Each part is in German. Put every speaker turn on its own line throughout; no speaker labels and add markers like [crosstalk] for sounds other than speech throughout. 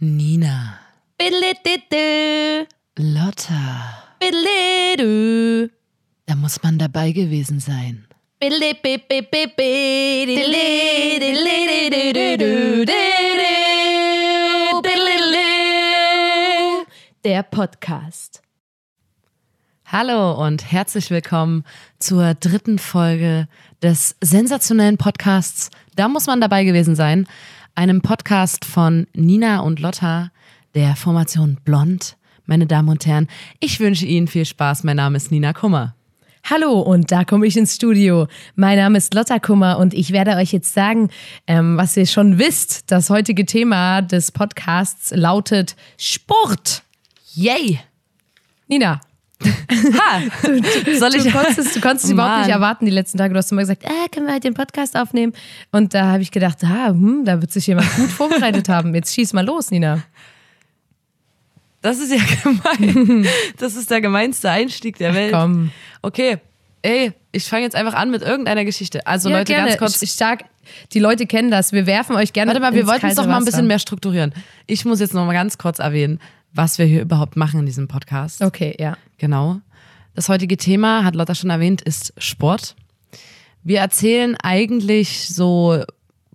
Nina. Lotta, da muss man dabei gewesen sein.
Der Podcast.
Hallo und herzlich willkommen zur dritten Folge des sensationellen Podcasts Da muss man dabei gewesen sein, einem Podcast von Nina und Lotta der Formation Blond. Meine Damen und Herren, ich wünsche Ihnen viel Spaß. Mein Name ist Nina Kummer.
Hallo und da komme ich ins Studio. Mein Name ist Lotta Kummer und ich werde euch jetzt sagen, ähm, was ihr schon wisst. Das heutige Thema des Podcasts lautet Sport.
Yay!
Nina, [laughs]
Ha! Soll ich
du konntest, du konntest überhaupt nicht erwarten die letzten Tage. Du hast immer gesagt, äh, können wir heute den Podcast aufnehmen? Und da habe ich gedacht, ah, hm, da wird sich jemand gut vorbereitet haben. Jetzt schieß mal los, Nina.
Das ist ja [laughs] gemein. Das ist der gemeinste Einstieg der Welt.
Komm.
Okay, ey, ich fange jetzt einfach an mit irgendeiner Geschichte. Also
Ja,
Leute,
gerne.
ganz kurz.
Ich, ich sag, die Leute kennen das. Wir werfen euch gerne.
Warte mal, wir wollten es doch mal ein bisschen mehr strukturieren. Ich muss jetzt noch mal ganz kurz erwähnen, was wir hier überhaupt machen in diesem Podcast.
Okay, ja.
Genau. Das heutige Thema, hat Lotta schon erwähnt, ist Sport. Wir erzählen eigentlich so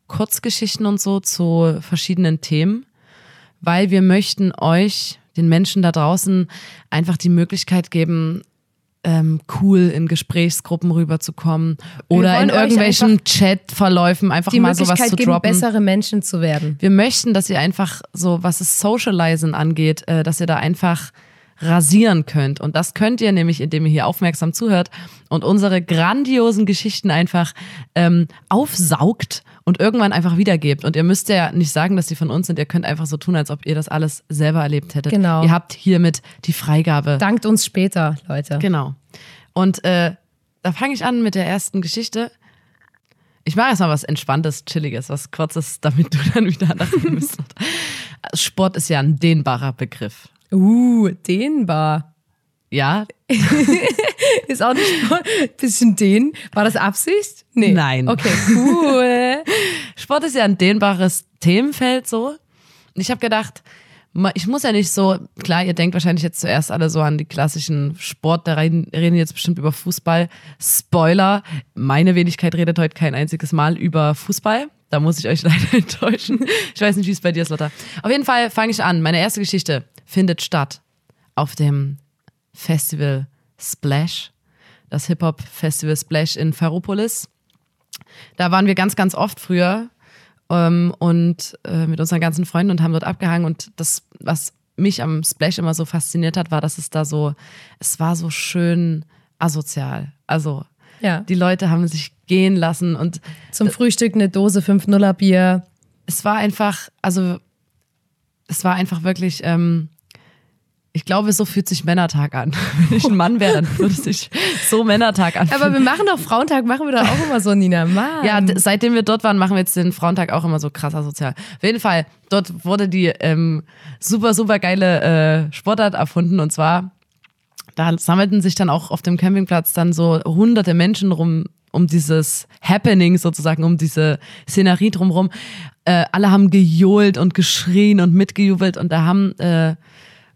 Kurzgeschichten und so zu verschiedenen Themen, weil wir möchten euch, den Menschen da draußen, einfach die Möglichkeit geben, ähm, cool in Gesprächsgruppen rüberzukommen oder in irgendwelchen Chatverläufen einfach
Die
mal sowas zu
geben,
droppen.
bessere Menschen zu werden.
Wir möchten, dass ihr einfach so, was das Socializen angeht, äh, dass ihr da einfach rasieren könnt. Und das könnt ihr nämlich, indem ihr hier aufmerksam zuhört und unsere grandiosen Geschichten einfach ähm, aufsaugt und irgendwann einfach wiedergebt. Und ihr müsst ja nicht sagen, dass sie von uns sind. Ihr könnt einfach so tun, als ob ihr das alles selber erlebt hättet.
Genau.
Ihr habt hiermit die Freigabe.
Dankt uns später, Leute.
Genau. Und äh, da fange ich an mit der ersten Geschichte. Ich mache erstmal was Entspanntes, Chilliges, was Kurzes, damit du [laughs] dann wieder lachen müsst. Sport ist ja ein dehnbarer Begriff.
Uh, dehnbar.
Ja? [laughs]
Ist auch nicht bisschen dehn. War das Absicht? Nee.
Nein.
Okay, cool.
Sport ist ja ein dehnbares Themenfeld so. Und ich habe gedacht, ich muss ja nicht so, klar, ihr denkt wahrscheinlich jetzt zuerst alle so an die klassischen Sport, da reden, reden jetzt bestimmt über Fußball. Spoiler, meine Wenigkeit redet heute kein einziges Mal über Fußball. Da muss ich euch [laughs] leider enttäuschen. Ich weiß nicht, wie es bei dir ist, Lotta. Auf jeden Fall fange ich an. Meine erste Geschichte findet statt auf dem Festival Splash, das Hip-Hop-Festival Splash in Ferropolis. Da waren wir ganz, ganz oft früher ähm, und äh, mit unseren ganzen Freunden und haben dort abgehangen. Und das, was mich am Splash immer so fasziniert hat, war, dass es da so, es war so schön asozial. Also
Ja.
die Leute haben sich gehen lassen und
Zum Frühstück eine Dose 5-0er Bier.
es war einfach, also es war einfach wirklich, ähm, ich glaube, so fühlt sich Männertag an. [laughs] Wenn ich ein Mann wäre, dann würde sich so Männertag anfühlen.
Aber wir machen doch Frauentag, machen wir doch auch immer so, Nina. Mann.
Ja, seitdem wir dort waren, machen wir jetzt den Frauentag auch immer so krass asozial. Auf jeden Fall, dort wurde die ähm, super, super geile äh, Sportart erfunden und zwar, da sammelten sich dann auch auf dem Campingplatz dann so hunderte Menschen rum, um dieses Happening sozusagen, um diese Szenerie drumherum. Äh, alle haben gejohlt und geschrien und mitgejubelt und da haben äh,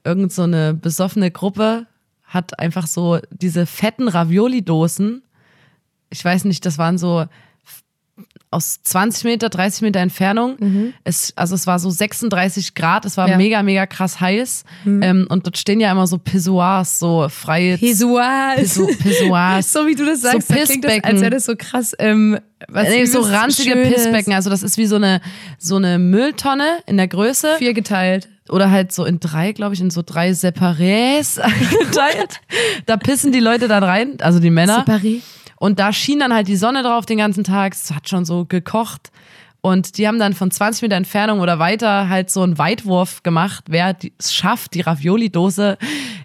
irgend so eine besoffene Gruppe hat einfach so diese fetten Ravioli-Dosen. Ich weiß nicht, das waren so aus 20 Meter, 30 Meter Entfernung. Es, also es war so 36 Grad, es war
Ja.
mega, mega krass heiß. Ähm, und dort stehen ja immer so Pissoirs, so freie
Pesuas.
Pisso- Pissoirs. [laughs]
So wie du das sagst,
So
klingt das,
Pissbecken.
als wäre das so krass, ähm, was
Nee, so ranzige. Pissbecken. Also das ist wie so eine, so eine Mülltonne in der Größe.
Vier geteilt.
oder halt so in drei, glaube ich, in so drei Separés [laughs] eingeteilt. da pissen die Leute dann rein, also die Männer.
Separé.
Und da schien dann halt die Sonne drauf den ganzen Tag. Es hat schon so gekocht. Und die haben dann von 20 Meter Entfernung oder weiter halt so einen Weitwurf gemacht, wer es schafft, die Ravioli-Dose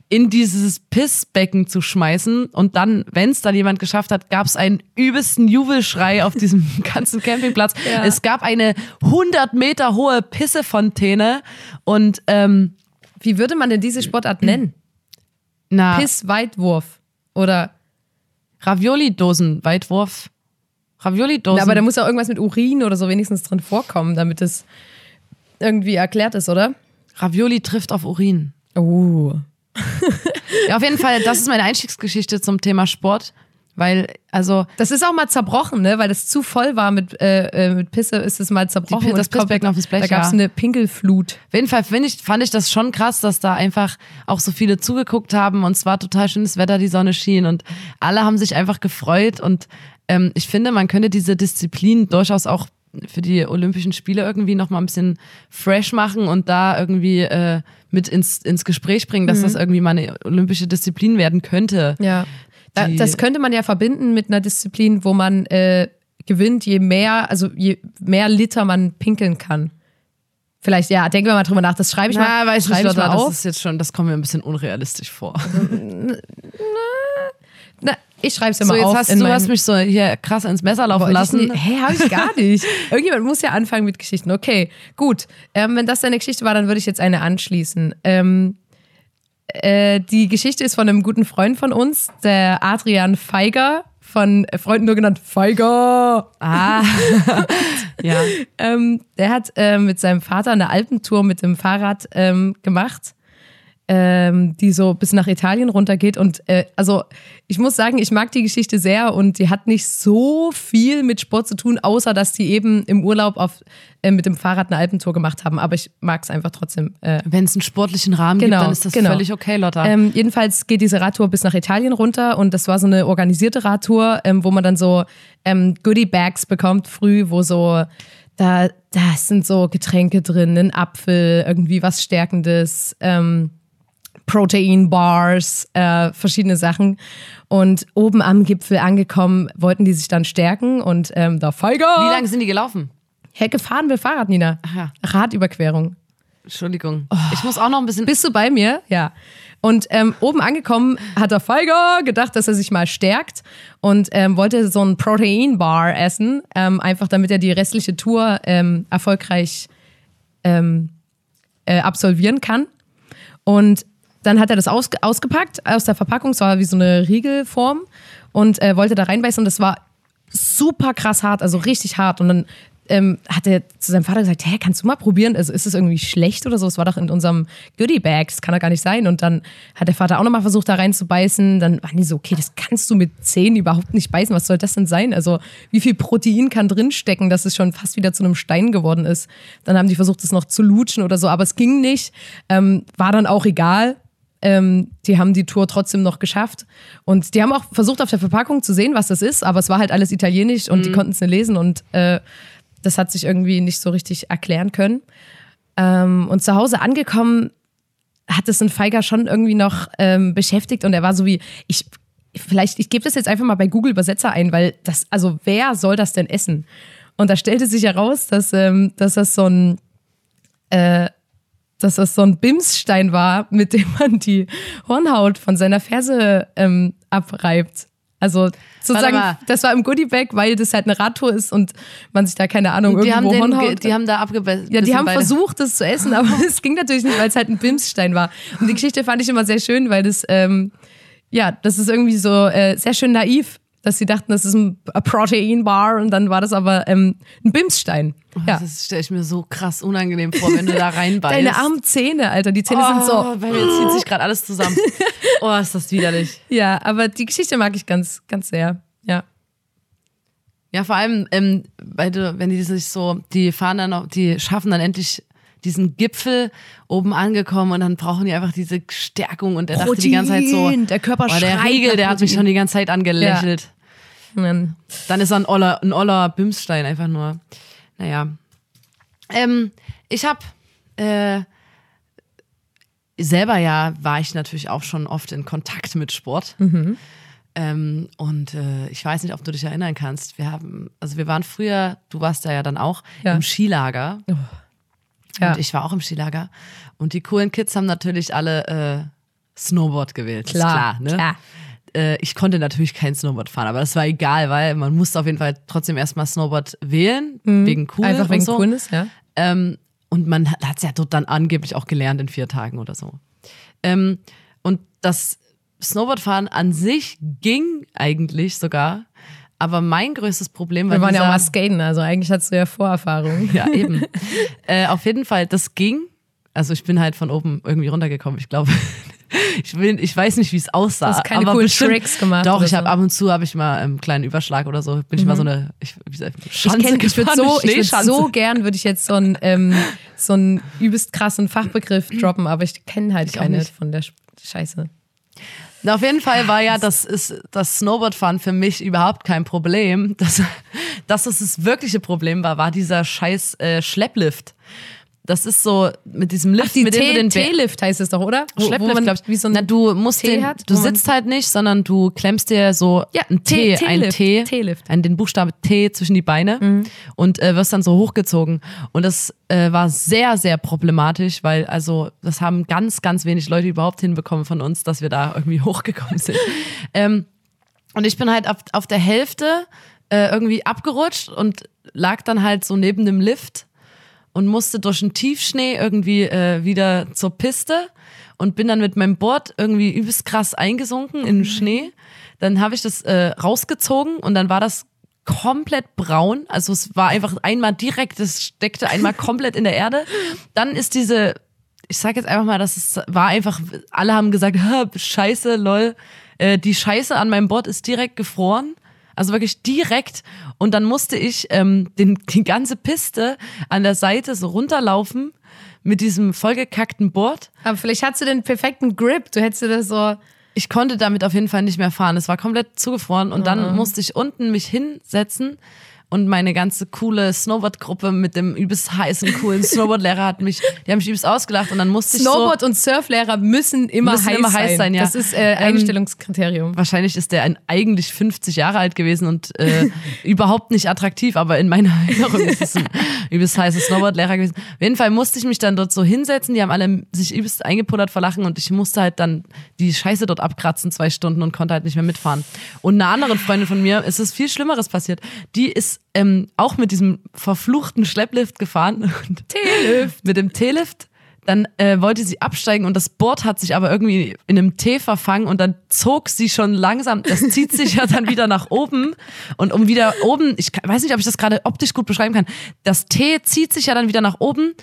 in dieses Pissbecken zu schmeißen. Und dann, wenn es dann jemand geschafft hat, gab es einen übelsten Jubelschrei auf diesem [laughs] ganzen Campingplatz.
Ja.
Es gab eine 100 Meter hohe Pissefontäne. Und ähm,
Wie würde man denn diese Sportart nennen?
na,
Piss-Weitwurf. Oder,
Ravioli-Dosen, Weitwurf. Ravioli-Dosen.
aber da muss auch irgendwas mit Urin oder so wenigstens drin vorkommen, damit es irgendwie erklärt ist, oder?
Ravioli trifft auf Urin.
Oh.
Ja, auf jeden Fall, das ist meine Einstiegsgeschichte zum Thema Sport. Weil, also,
Das ist auch mal zerbrochen, ne? Weil das zu voll war mit, äh, äh, mit Pisse, ist es mal zerbrochen.
Pi-
und
das Pissbecken auf dem Blech,
Da gab es
ja.
eine Pinkelflut.
Auf jeden Fall ich, fand ich das schon krass, dass da einfach auch so viele zugeguckt haben und es war total schönes Wetter, die Sonne schien und alle haben sich einfach gefreut und ähm, ich finde, man könnte diese Disziplin durchaus auch für die Olympischen Spiele irgendwie nochmal ein bisschen fresh machen und da irgendwie äh, mit ins, ins Gespräch bringen, dass das irgendwie mal eine olympische Disziplin werden könnte.
Ja. Da, das könnte man ja verbinden mit einer Disziplin, wo man äh, gewinnt, je mehr, also je mehr Liter man pinkeln kann. Vielleicht, ja, denken wir mal drüber nach. Das schreibe ich mal,
Na, weiß
schreibe ich mal
Lotta, das
auf.
ist jetzt schon, das kommt mir ein bisschen unrealistisch vor. [laughs]
Na, ich schreibe es
So,
immer
jetzt
auf.
hast du hast mich so hier krass ins Messer laufen lassen.
Hä, habe ich gar [laughs] nicht. Irgendjemand muss ja anfangen mit Geschichten. Okay, gut. Ähm, wenn das deine Geschichte war, dann würde ich jetzt eine anschließen. Ähm, äh, die Geschichte ist von einem guten Freund von uns, der Adrian Feiger, von äh, Freunden nur genannt Feiger.
Ah, [laughs] ja.
Ähm, der hat ähm, mit seinem Vater eine Alpentour mit dem Fahrrad ähm, gemacht, ähm, die so bis nach Italien runtergeht. Und äh, also ich muss sagen, ich mag die Geschichte sehr und die hat nicht so viel mit Sport zu tun, außer dass die eben im Urlaub auf, äh, mit dem Fahrrad eine Alpentour gemacht haben. Aber ich mag es einfach trotzdem. Äh,
Wenn es einen sportlichen Rahmen
Genau,
gibt, dann ist das
genau.
völlig okay, Lotta.
ähm, jedenfalls geht diese Radtour bis nach Italien runter und das war so eine organisierte Radtour, ähm, wo man dann so ähm, Goodie-Bags bekommt früh, wo so, da, da sind so Getränke drin, ein Apfel, irgendwie was Stärkendes, ähm, Protein-Bars, äh, verschiedene Sachen. Und oben am Gipfel angekommen, wollten die sich dann stärken und ähm, der Feiger.
Wie lange sind die gelaufen?
Hä, gefahren mit Fahrrad, Nina.
Ach ja.
Radüberquerung.
Entschuldigung.
Oh.
Ich muss auch noch ein bisschen.
Bist du bei mir? Ja. Und ähm, oben angekommen hat der Feiger gedacht, dass er sich mal stärkt und ähm, wollte so ein Protein-Bar essen, ähm, einfach damit er die restliche Tour ähm, erfolgreich ähm, äh, absolvieren kann. Und dann hat er das ausge ausgepackt aus der Verpackung, es war wie so eine Riegelform und äh, wollte da reinbeißen und das war super krass hart, also richtig hart. Und dann ähm, hat er zu seinem Vater gesagt, hä, kannst du mal probieren? Also ist es irgendwie schlecht oder so? Es war doch in unserem Goodie-Bag, das kann doch gar nicht sein. Und dann hat der Vater auch nochmal versucht, da reinzubeißen. Dann waren die so, okay, das kannst du mit Zähnen überhaupt nicht beißen. Was soll das denn sein? Also wie viel Protein kann drinstecken, dass es schon fast wieder zu einem Stein geworden ist? Dann haben die versucht, das noch zu lutschen oder so, aber es ging nicht. Ähm, war dann auch egal. Ähm, die haben die Tour trotzdem noch geschafft. Und die haben auch versucht, auf der Verpackung zu sehen, was das ist, aber es war halt alles italienisch und die konnten es nicht lesen und äh, das hat sich irgendwie nicht so richtig erklären können. Ähm, und zu Hause angekommen, hat es ein Feiger schon irgendwie noch ähm, beschäftigt und er war so wie, ich, vielleicht, ich gebe das jetzt einfach mal bei Google Übersetzer ein, weil das, also wer soll das denn essen? Und da stellte sich heraus, dass, ähm, dass das so ein, äh, dass das so ein Bimsstein war, mit dem man die Hornhaut von seiner Ferse ähm, abreibt. Also sozusagen, das war im Goodiebag, weil das halt eine Radtour ist und man sich da keine Ahnung
die, haben
irgendwo
den, ge-
Hornhaut.
die haben da abgebissen.
Ja, die haben
beide.
versucht, das zu essen, aber [laughs] es ging natürlich nicht, weil es halt ein Bimsstein war. Und die Geschichte fand ich immer sehr schön, weil das, ähm, ja, das ist irgendwie so äh, sehr schön naiv, dass sie dachten, das ist ein Protein Bar und dann war das aber ähm, ein Bimsstein. Ja.
Das stelle ich mir so krass unangenehm vor, wenn du da reinbeißt.
Deine armen Zähne, Alter, die Zähne sind so.
Oh, bei mir zieht sich gerade alles zusammen. [laughs] Oh, ist das widerlich.
Ja, aber die Geschichte mag ich ganz, ganz sehr. Ja.
Ja, vor allem, ähm, weil du, wenn die sich so, die fahren dann noch, die schaffen dann endlich diesen Gipfel oben angekommen und dann brauchen die einfach diese Stärkung und der dachte die ganze Zeit so,
der Körper
oh, der Riegel, der hat mich schon die ganze Zeit angelächelt.
Und dann-
Dann ist er ein oller, ein oller Bimsstein einfach nur. Naja. Ähm, ich hab äh, selber ja, war ich natürlich auch schon oft in Kontakt mit Sport. Ähm, und äh, ich weiß nicht, ob du dich erinnern kannst. Wir haben, also wir waren früher, du warst da ja dann auch,
Ja.
im Skilager.
Ja.
Und ich war auch im Skilager. Und die coolen Kids haben natürlich alle äh, Snowboard gewählt.
Klar,
klar, ne?
klar.
Äh, ich konnte natürlich kein Snowboard fahren, aber das war egal, weil man musste auf jeden Fall trotzdem erstmal Snowboard wählen, wegen cool
Mhm. Einfach wegen
so.
Coolness, ja.
Ähm, und man hat es ja dort dann angeblich auch gelernt in vier Tagen oder so. Ähm, und das Snowboardfahren an sich ging eigentlich sogar, Aber mein größtes Problem war
Wir waren ja auch
dieser-
mal skaten, also eigentlich hattest du ja Vorerfahrung. [laughs]
Ja, eben. [laughs] äh, auf jeden Fall, das ging. Also ich bin halt von oben irgendwie runtergekommen. Ich glaube, ich, will, ich weiß nicht, wie es aussah.
Du hast keine
aber
coolen
bestimmt,
Tricks gemacht
Doch, ich habe
so.
ab und zu habe ich mal einen kleinen Überschlag oder so. Bin ich mal so eine ich,
Ich,
Schanze
kenn, ich würde so, ich würd so gern, würde ich jetzt so einen, ähm, so einen übelst krassen Fachbegriff droppen, aber ich kenne halt
auch
keine von der Sch- Scheiße.
Na, auf jeden Fall war ja das, ist, das Snowboardfahren für mich überhaupt kein Problem. Das, [laughs] das, was das wirkliche Problem war, war dieser scheiß äh, Schlepplift. Das ist so mit diesem Lift,
Die
mit dem du den
T-Lift heißt es doch, oder? Wo, wo
Schlepplift,
man
glaub ich.
wie so ein
Na, du musst den,
hat,
du
wo man-
sitzt halt nicht, sondern du klemmst dir so
Ja,
ein
T-
T, ein T,
T-Lift.
ein, den Buchstabe T zwischen die Beine und äh, wirst dann so hochgezogen. Und das äh, war sehr, sehr problematisch, weil also das haben ganz, ganz wenig Leute überhaupt hinbekommen von uns, dass wir da irgendwie [laughs] hochgekommen sind. ähm, und ich bin halt auf, auf der Hälfte äh, irgendwie abgerutscht und lag dann halt so neben dem Lift und musste durch den Tiefschnee irgendwie äh, wieder zur Piste und bin dann mit meinem Board irgendwie übelst krass eingesunken in den Schnee. Dann habe ich das äh, rausgezogen und dann war das komplett braun. Also es war einfach einmal direkt, es steckte einmal [laughs] komplett in der Erde. Dann ist diese, ich sag jetzt einfach mal, dass es war einfach, alle haben gesagt, [laughs] "Ha, scheiße, lol. Äh, die Scheiße an meinem Board ist direkt gefroren. Also wirklich direkt. Und dann musste ich ähm, den, die ganze Piste an der Seite so runterlaufen mit diesem vollgekackten Board.
Aber vielleicht hast du den perfekten Grip. Du hättest dir das so.
Ich konnte damit auf jeden Fall nicht mehr fahren. Es war komplett zugefroren. Und
Mhm.
dann musste ich unten mich hinsetzen. Und meine ganze coole Snowboard-Gruppe mit dem übelst heißen, coolen [laughs] Snowboard-Lehrer hat mich, die haben mich übelst ausgelacht. Und dann musste ich so,
Snowboard- und Surflehrer müssen immer,
Müssen
heiß,
immer heiß
sein.
sein, ja.
Das ist äh,
Ähm,
Einstellungskriterium.
Wahrscheinlich ist der ein, eigentlich 50 Jahre alt gewesen und äh, [laughs] überhaupt nicht attraktiv, aber in meiner [laughs] Erinnerung ist es ein übelst heißer Snowboardlehrer gewesen. Auf jeden Fall musste ich mich dann dort so hinsetzen, die haben alle sich übelst eingepullert vor Lachen und ich musste halt dann die Scheiße dort abkratzen, zwei Stunden und konnte halt nicht mehr mitfahren. Und einer anderen Freundin von mir ist es viel Schlimmeres passiert. Die ist ähm, auch mit diesem verfluchten Schlepplift gefahren. Und
T-Lift. [laughs]
mit dem T-Lift. Dann äh, wollte sie absteigen und das Board hat sich aber irgendwie in einem T verfangen und dann zog sie schon langsam, das zieht sich ja dann wieder nach oben und um wieder oben, ich weiß nicht, ob ich das gerade optisch gut beschreiben kann, das T zieht sich ja dann wieder nach oben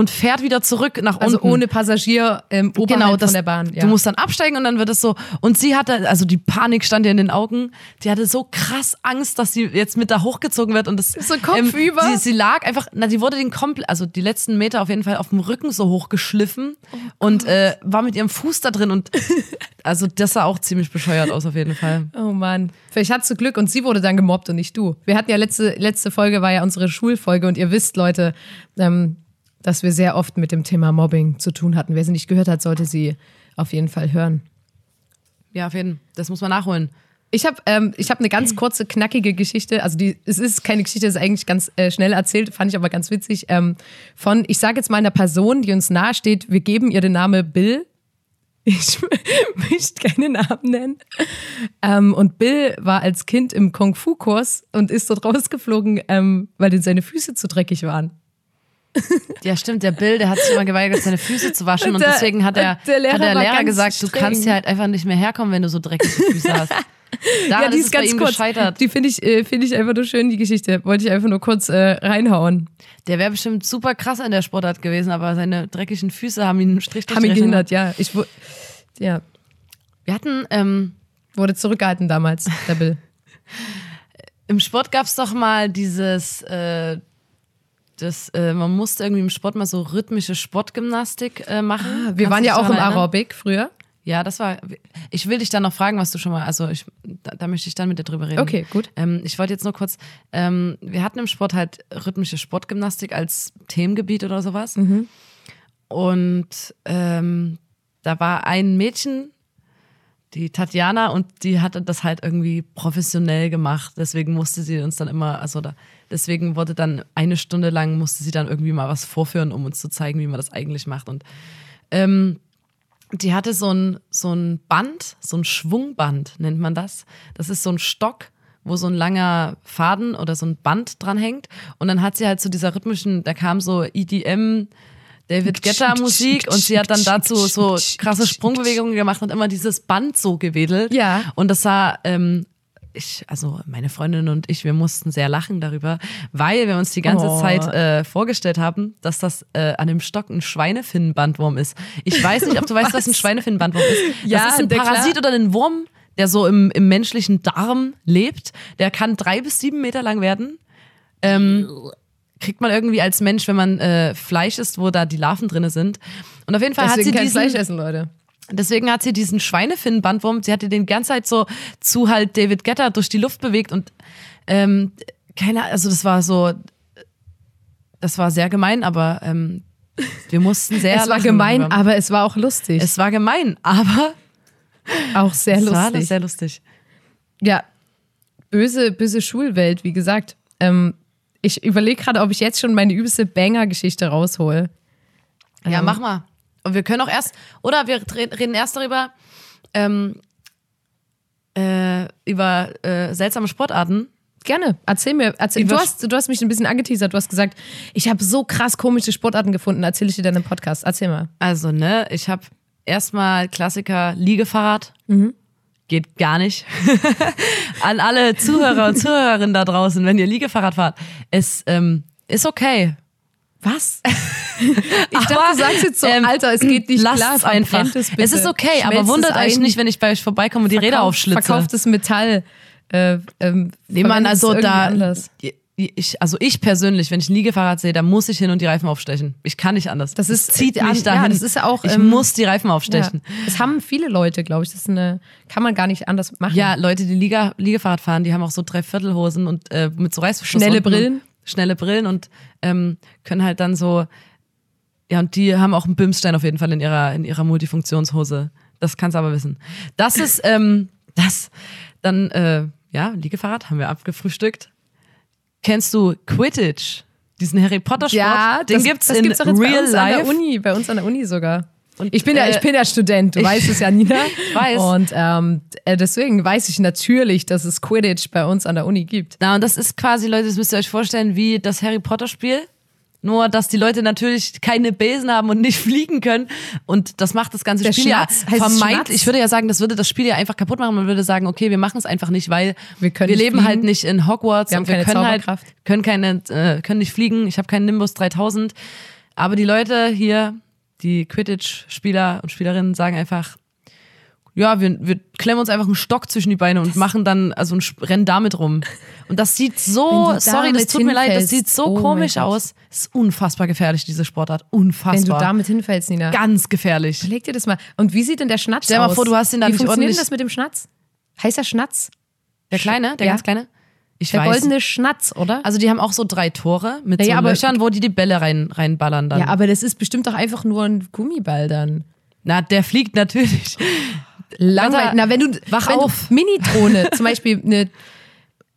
und fährt wieder zurück nach
Also
unten.
ohne Passagier ähm, oberhalb
Genau, das,
von der Bahn. Ja.
du musst dann absteigen und dann wird es so. Und sie hatte, also die Panik stand ihr in den Augen. Die hatte so krass Angst, dass sie jetzt mit da hochgezogen wird und das
So kopfüber?
Sie, sie lag einfach, na, die wurde den komplett, also die letzten Meter auf jeden Fall auf dem Rücken so hochgeschliffen und äh, war mit ihrem Fuß da drin und [laughs] also das sah auch ziemlich bescheuert aus auf jeden Fall.
Oh Mann. Vielleicht hattest du Glück und sie wurde dann gemobbt und nicht du. Wir hatten ja letzte, letzte Folge war ja unsere Schulfolge und ihr wisst, Leute, ähm, dass wir sehr oft mit dem Thema Mobbing zu tun hatten. Wer sie nicht gehört hat, sollte sie auf jeden Fall hören.
Ja, auf jeden Fall. Das muss man nachholen.
Ich habe ähm, ich hab eine ganz kurze, knackige Geschichte. Also die, es ist keine Geschichte, es ist eigentlich ganz äh, schnell erzählt, fand ich aber ganz witzig. Ähm, von, ich sage jetzt mal einer Person, die uns nahe steht, wir geben ihr den Namen Bill. Ich [laughs] möchte keine Namen nennen. Ähm, und Bill war als Kind im Kung-Fu-Kurs und ist dort rausgeflogen, ähm, weil denn seine Füße zu dreckig waren.
Ja, stimmt, der Bill, der hat sich immer geweigert, seine Füße zu waschen und,
Und der-
deswegen hat der,
der Lehrer
hat der Lehrer gesagt, du
streng.
kannst hier halt einfach nicht mehr herkommen, wenn du so dreckige Füße hast. Da
ja,
ist
die
es
ist
bei
ganz kurz.
gescheitert.
Die finde ich, äh, find ich einfach nur schön, die Geschichte. Wollte ich einfach nur kurz äh, reinhauen.
Der wäre bestimmt super krass in der Sportart gewesen, aber seine dreckigen Füße haben ihn einen Strich durch
Haben ihn gehindert, ja. Ich, ja,
Wir hatten, ähm,
wurde zurückgehalten damals, der Bill. [laughs]
im Sport gab es doch mal dieses, äh, das, äh, man musste irgendwie im Sport mal so rhythmische Sportgymnastik äh, machen.
Wir
Kannst du
waren ja auch im? Aerobic früher.
Ja, das war. Ich will dich dann noch fragen, was du schon mal. Also ich, da, da möchte ich dann mit dir drüber reden.
Okay, gut.
Ähm, ich wollte jetzt nur kurz. Ähm, wir hatten im Sport halt rhythmische Sportgymnastik als Themengebiet oder sowas.
Mhm.
Und ähm, da war ein Mädchen, die Tatjana, und die hatte das halt irgendwie professionell gemacht. Deswegen musste sie uns dann immer, also da, deswegen wurde dann eine Stunde lang musste sie dann irgendwie mal was vorführen, um uns zu zeigen, wie man das eigentlich macht. Und ähm, die hatte so ein, so ein Band, so ein Schwungband nennt man das. Das ist so ein Stock, wo so ein langer Faden oder so ein Band dran hängt. Und dann hat sie halt zu dieser rhythmischen, da kam so EDM, David Guetta Musik und sie hat dann dazu so krasse Sprungbewegungen gemacht und immer dieses Band so gewedelt.
Ja.
Und das sah ähm, ich, also meine Freundin und ich, wir mussten sehr lachen darüber, weil wir uns die ganze
Oh.
Zeit äh, vorgestellt haben, dass das äh, an dem Stock ein Schweinefinnenbandwurm ist. Ich weiß nicht, ob du weißt, was ein? Schweinefinnenbandwurm ist.
Ja,
das ist ein
klar.
Parasit oder ein Wurm, der so im, im menschlichen Darm lebt. Der kann drei bis sieben Meter lang werden. Ähm, kriegt man irgendwie als Mensch, wenn man äh, Fleisch isst, wo da die Larven drin sind. Und auf jeden Fall hat
Deswegen
sie
kein
diesen,
Fleisch essen, Leute.
Deswegen hat sie diesen Schweinefinnenbandwurm, sie hatte den ganze Zeit so zu halt David Getter durch die Luft bewegt und ähm, keine, also das war so, das war sehr gemein, aber ähm, wir mussten sehr [laughs]
es war gemein,
darüber.
aber es war auch lustig.
es war gemein, aber
auch sehr
es war
lustig.
sehr lustig.
ja, böse, böse Schulwelt, wie gesagt. Ähm, ich überlege gerade, ob ich jetzt schon meine übelste Banger-Geschichte raushole.
Ja,
Ähm,
mach mal. Und wir können auch erst, oder wir reden erst darüber, ähm, äh, über äh, seltsame Sportarten.
Gerne, erzähl mir. Erzähl, du, hast, du hast mich ein bisschen angeteasert. Du hast gesagt, ich habe so krass komische Sportarten gefunden. Erzähl ich dir dann im Podcast. Erzähl mal.
Also, ne, ich habe erstmal Klassiker Liegefahrrad. Geht gar nicht. [laughs] An alle Zuhörer und Zuhörerinnen da draußen, wenn ihr Liegefahrrad fahrt, es ähm, ist okay.
Was? [laughs] ich dachte, du sagst jetzt so,
ähm,
Alter, es geht nicht
lasst
klar.
es einfach.
Es,
es ist okay,
Schmelzt
aber wundert euch nicht, wenn ich bei euch vorbeikomme und die Räder aufschlitze.
Verkauftes Metall. Äh, ähm,
Nee, man, also da,
Anders.
ich, also ich persönlich, wenn ich ein Liegefahrrad sehe, da muss ich hin und die Reifen aufstechen. Ich kann nicht anders.
Das ist-
zieht
ja,
mich
ja,
dahin.
das ist ja auch,
Ich
ähm,
muss die Reifen aufstechen.
Ja. Das haben viele Leute, glaube ich. Das ist eine, kann man gar nicht anders machen.
Ja, Leute, die Liga, Liegefahrrad fahren, die haben auch so Dreiviertelhosen und äh, mit so Reißverschluss.
Schnelle
unten
Brillen.
Schnelle Brillen und ähm, können halt dann so, ja, und die haben auch einen Bimsstein auf jeden Fall in ihrer, in ihrer Multifunktionshose. Das kannst du aber wissen. Das ist, ähm, das, dann, äh, ja, Liegefahrrad haben wir abgefrühstückt. Kennst du Quidditch? Diesen Harry Potter Sport?
Ja,
den
das,
gibt's
das
in
gibt's doch jetzt
real
bei uns
life.
an der Uni, bei uns an der Uni sogar. Und ich bin ja,
äh,
ich bin ja Student, du
ich- [laughs]
weißt es ja, Nina.
Ich weiß.
Und ähm, äh, deswegen weiß ich natürlich, dass es Quidditch bei uns an der Uni gibt.
Na, und das ist quasi, Leute, das müsst ihr euch vorstellen, wie das Harry Potter Spiel. Nur, dass die Leute natürlich keine Besen haben und nicht [laughs] fliegen können. Und das macht das ganze
Der
Spiel
Schnatz,
ja
heißt es
vermeint.
Schnatz?
Ich würde ja sagen, das würde das Spiel ja einfach kaputt machen. Man würde sagen, okay, wir machen es einfach nicht, weil
Wir
wir leben
fliegen.
halt nicht in Hogwarts
Wir haben
und wir
keine
können halt, können keine, äh, können nicht fliegen. Ich habe keinen Nimbus 3000. Aber die Leute hier, die Quidditch-Spieler und Spielerinnen sagen einfach, ja, wir, wir klemmen uns einfach einen Stock zwischen die Beine und machen dann, also und rennen damit rum. Und das sieht so,
du
sorry, das tut mir leid, das
hinfällst,
sieht so
oh
komisch aus. Ist unfassbar gefährlich, diese Sportart. Unfassbar.
Wenn du damit hinfällst, Nina.
Ganz gefährlich.
Leg dir das mal. Und wie sieht denn der Schnatz
Stell mal
aus?
vor, du hast ihn da
Wie
nicht
funktioniert das mit dem Schnatz? Heißt der Schnatz?
Der kleine, der
Ja.
ganz kleine? Ich
Der
weiß.
goldene Schnatz, oder?
Also die haben auch so drei Tore mit
Ja,
so
ja, aber-
Löchern, wo die die Bälle rein, reinballern dann.
ja, aber das ist bestimmt doch einfach nur ein Gummiball dann.
Na, der fliegt natürlich.
Langweilig. Na, wenn du
wach
wenn
auf.
Mini-Drohne, zum Beispiel [laughs] eine.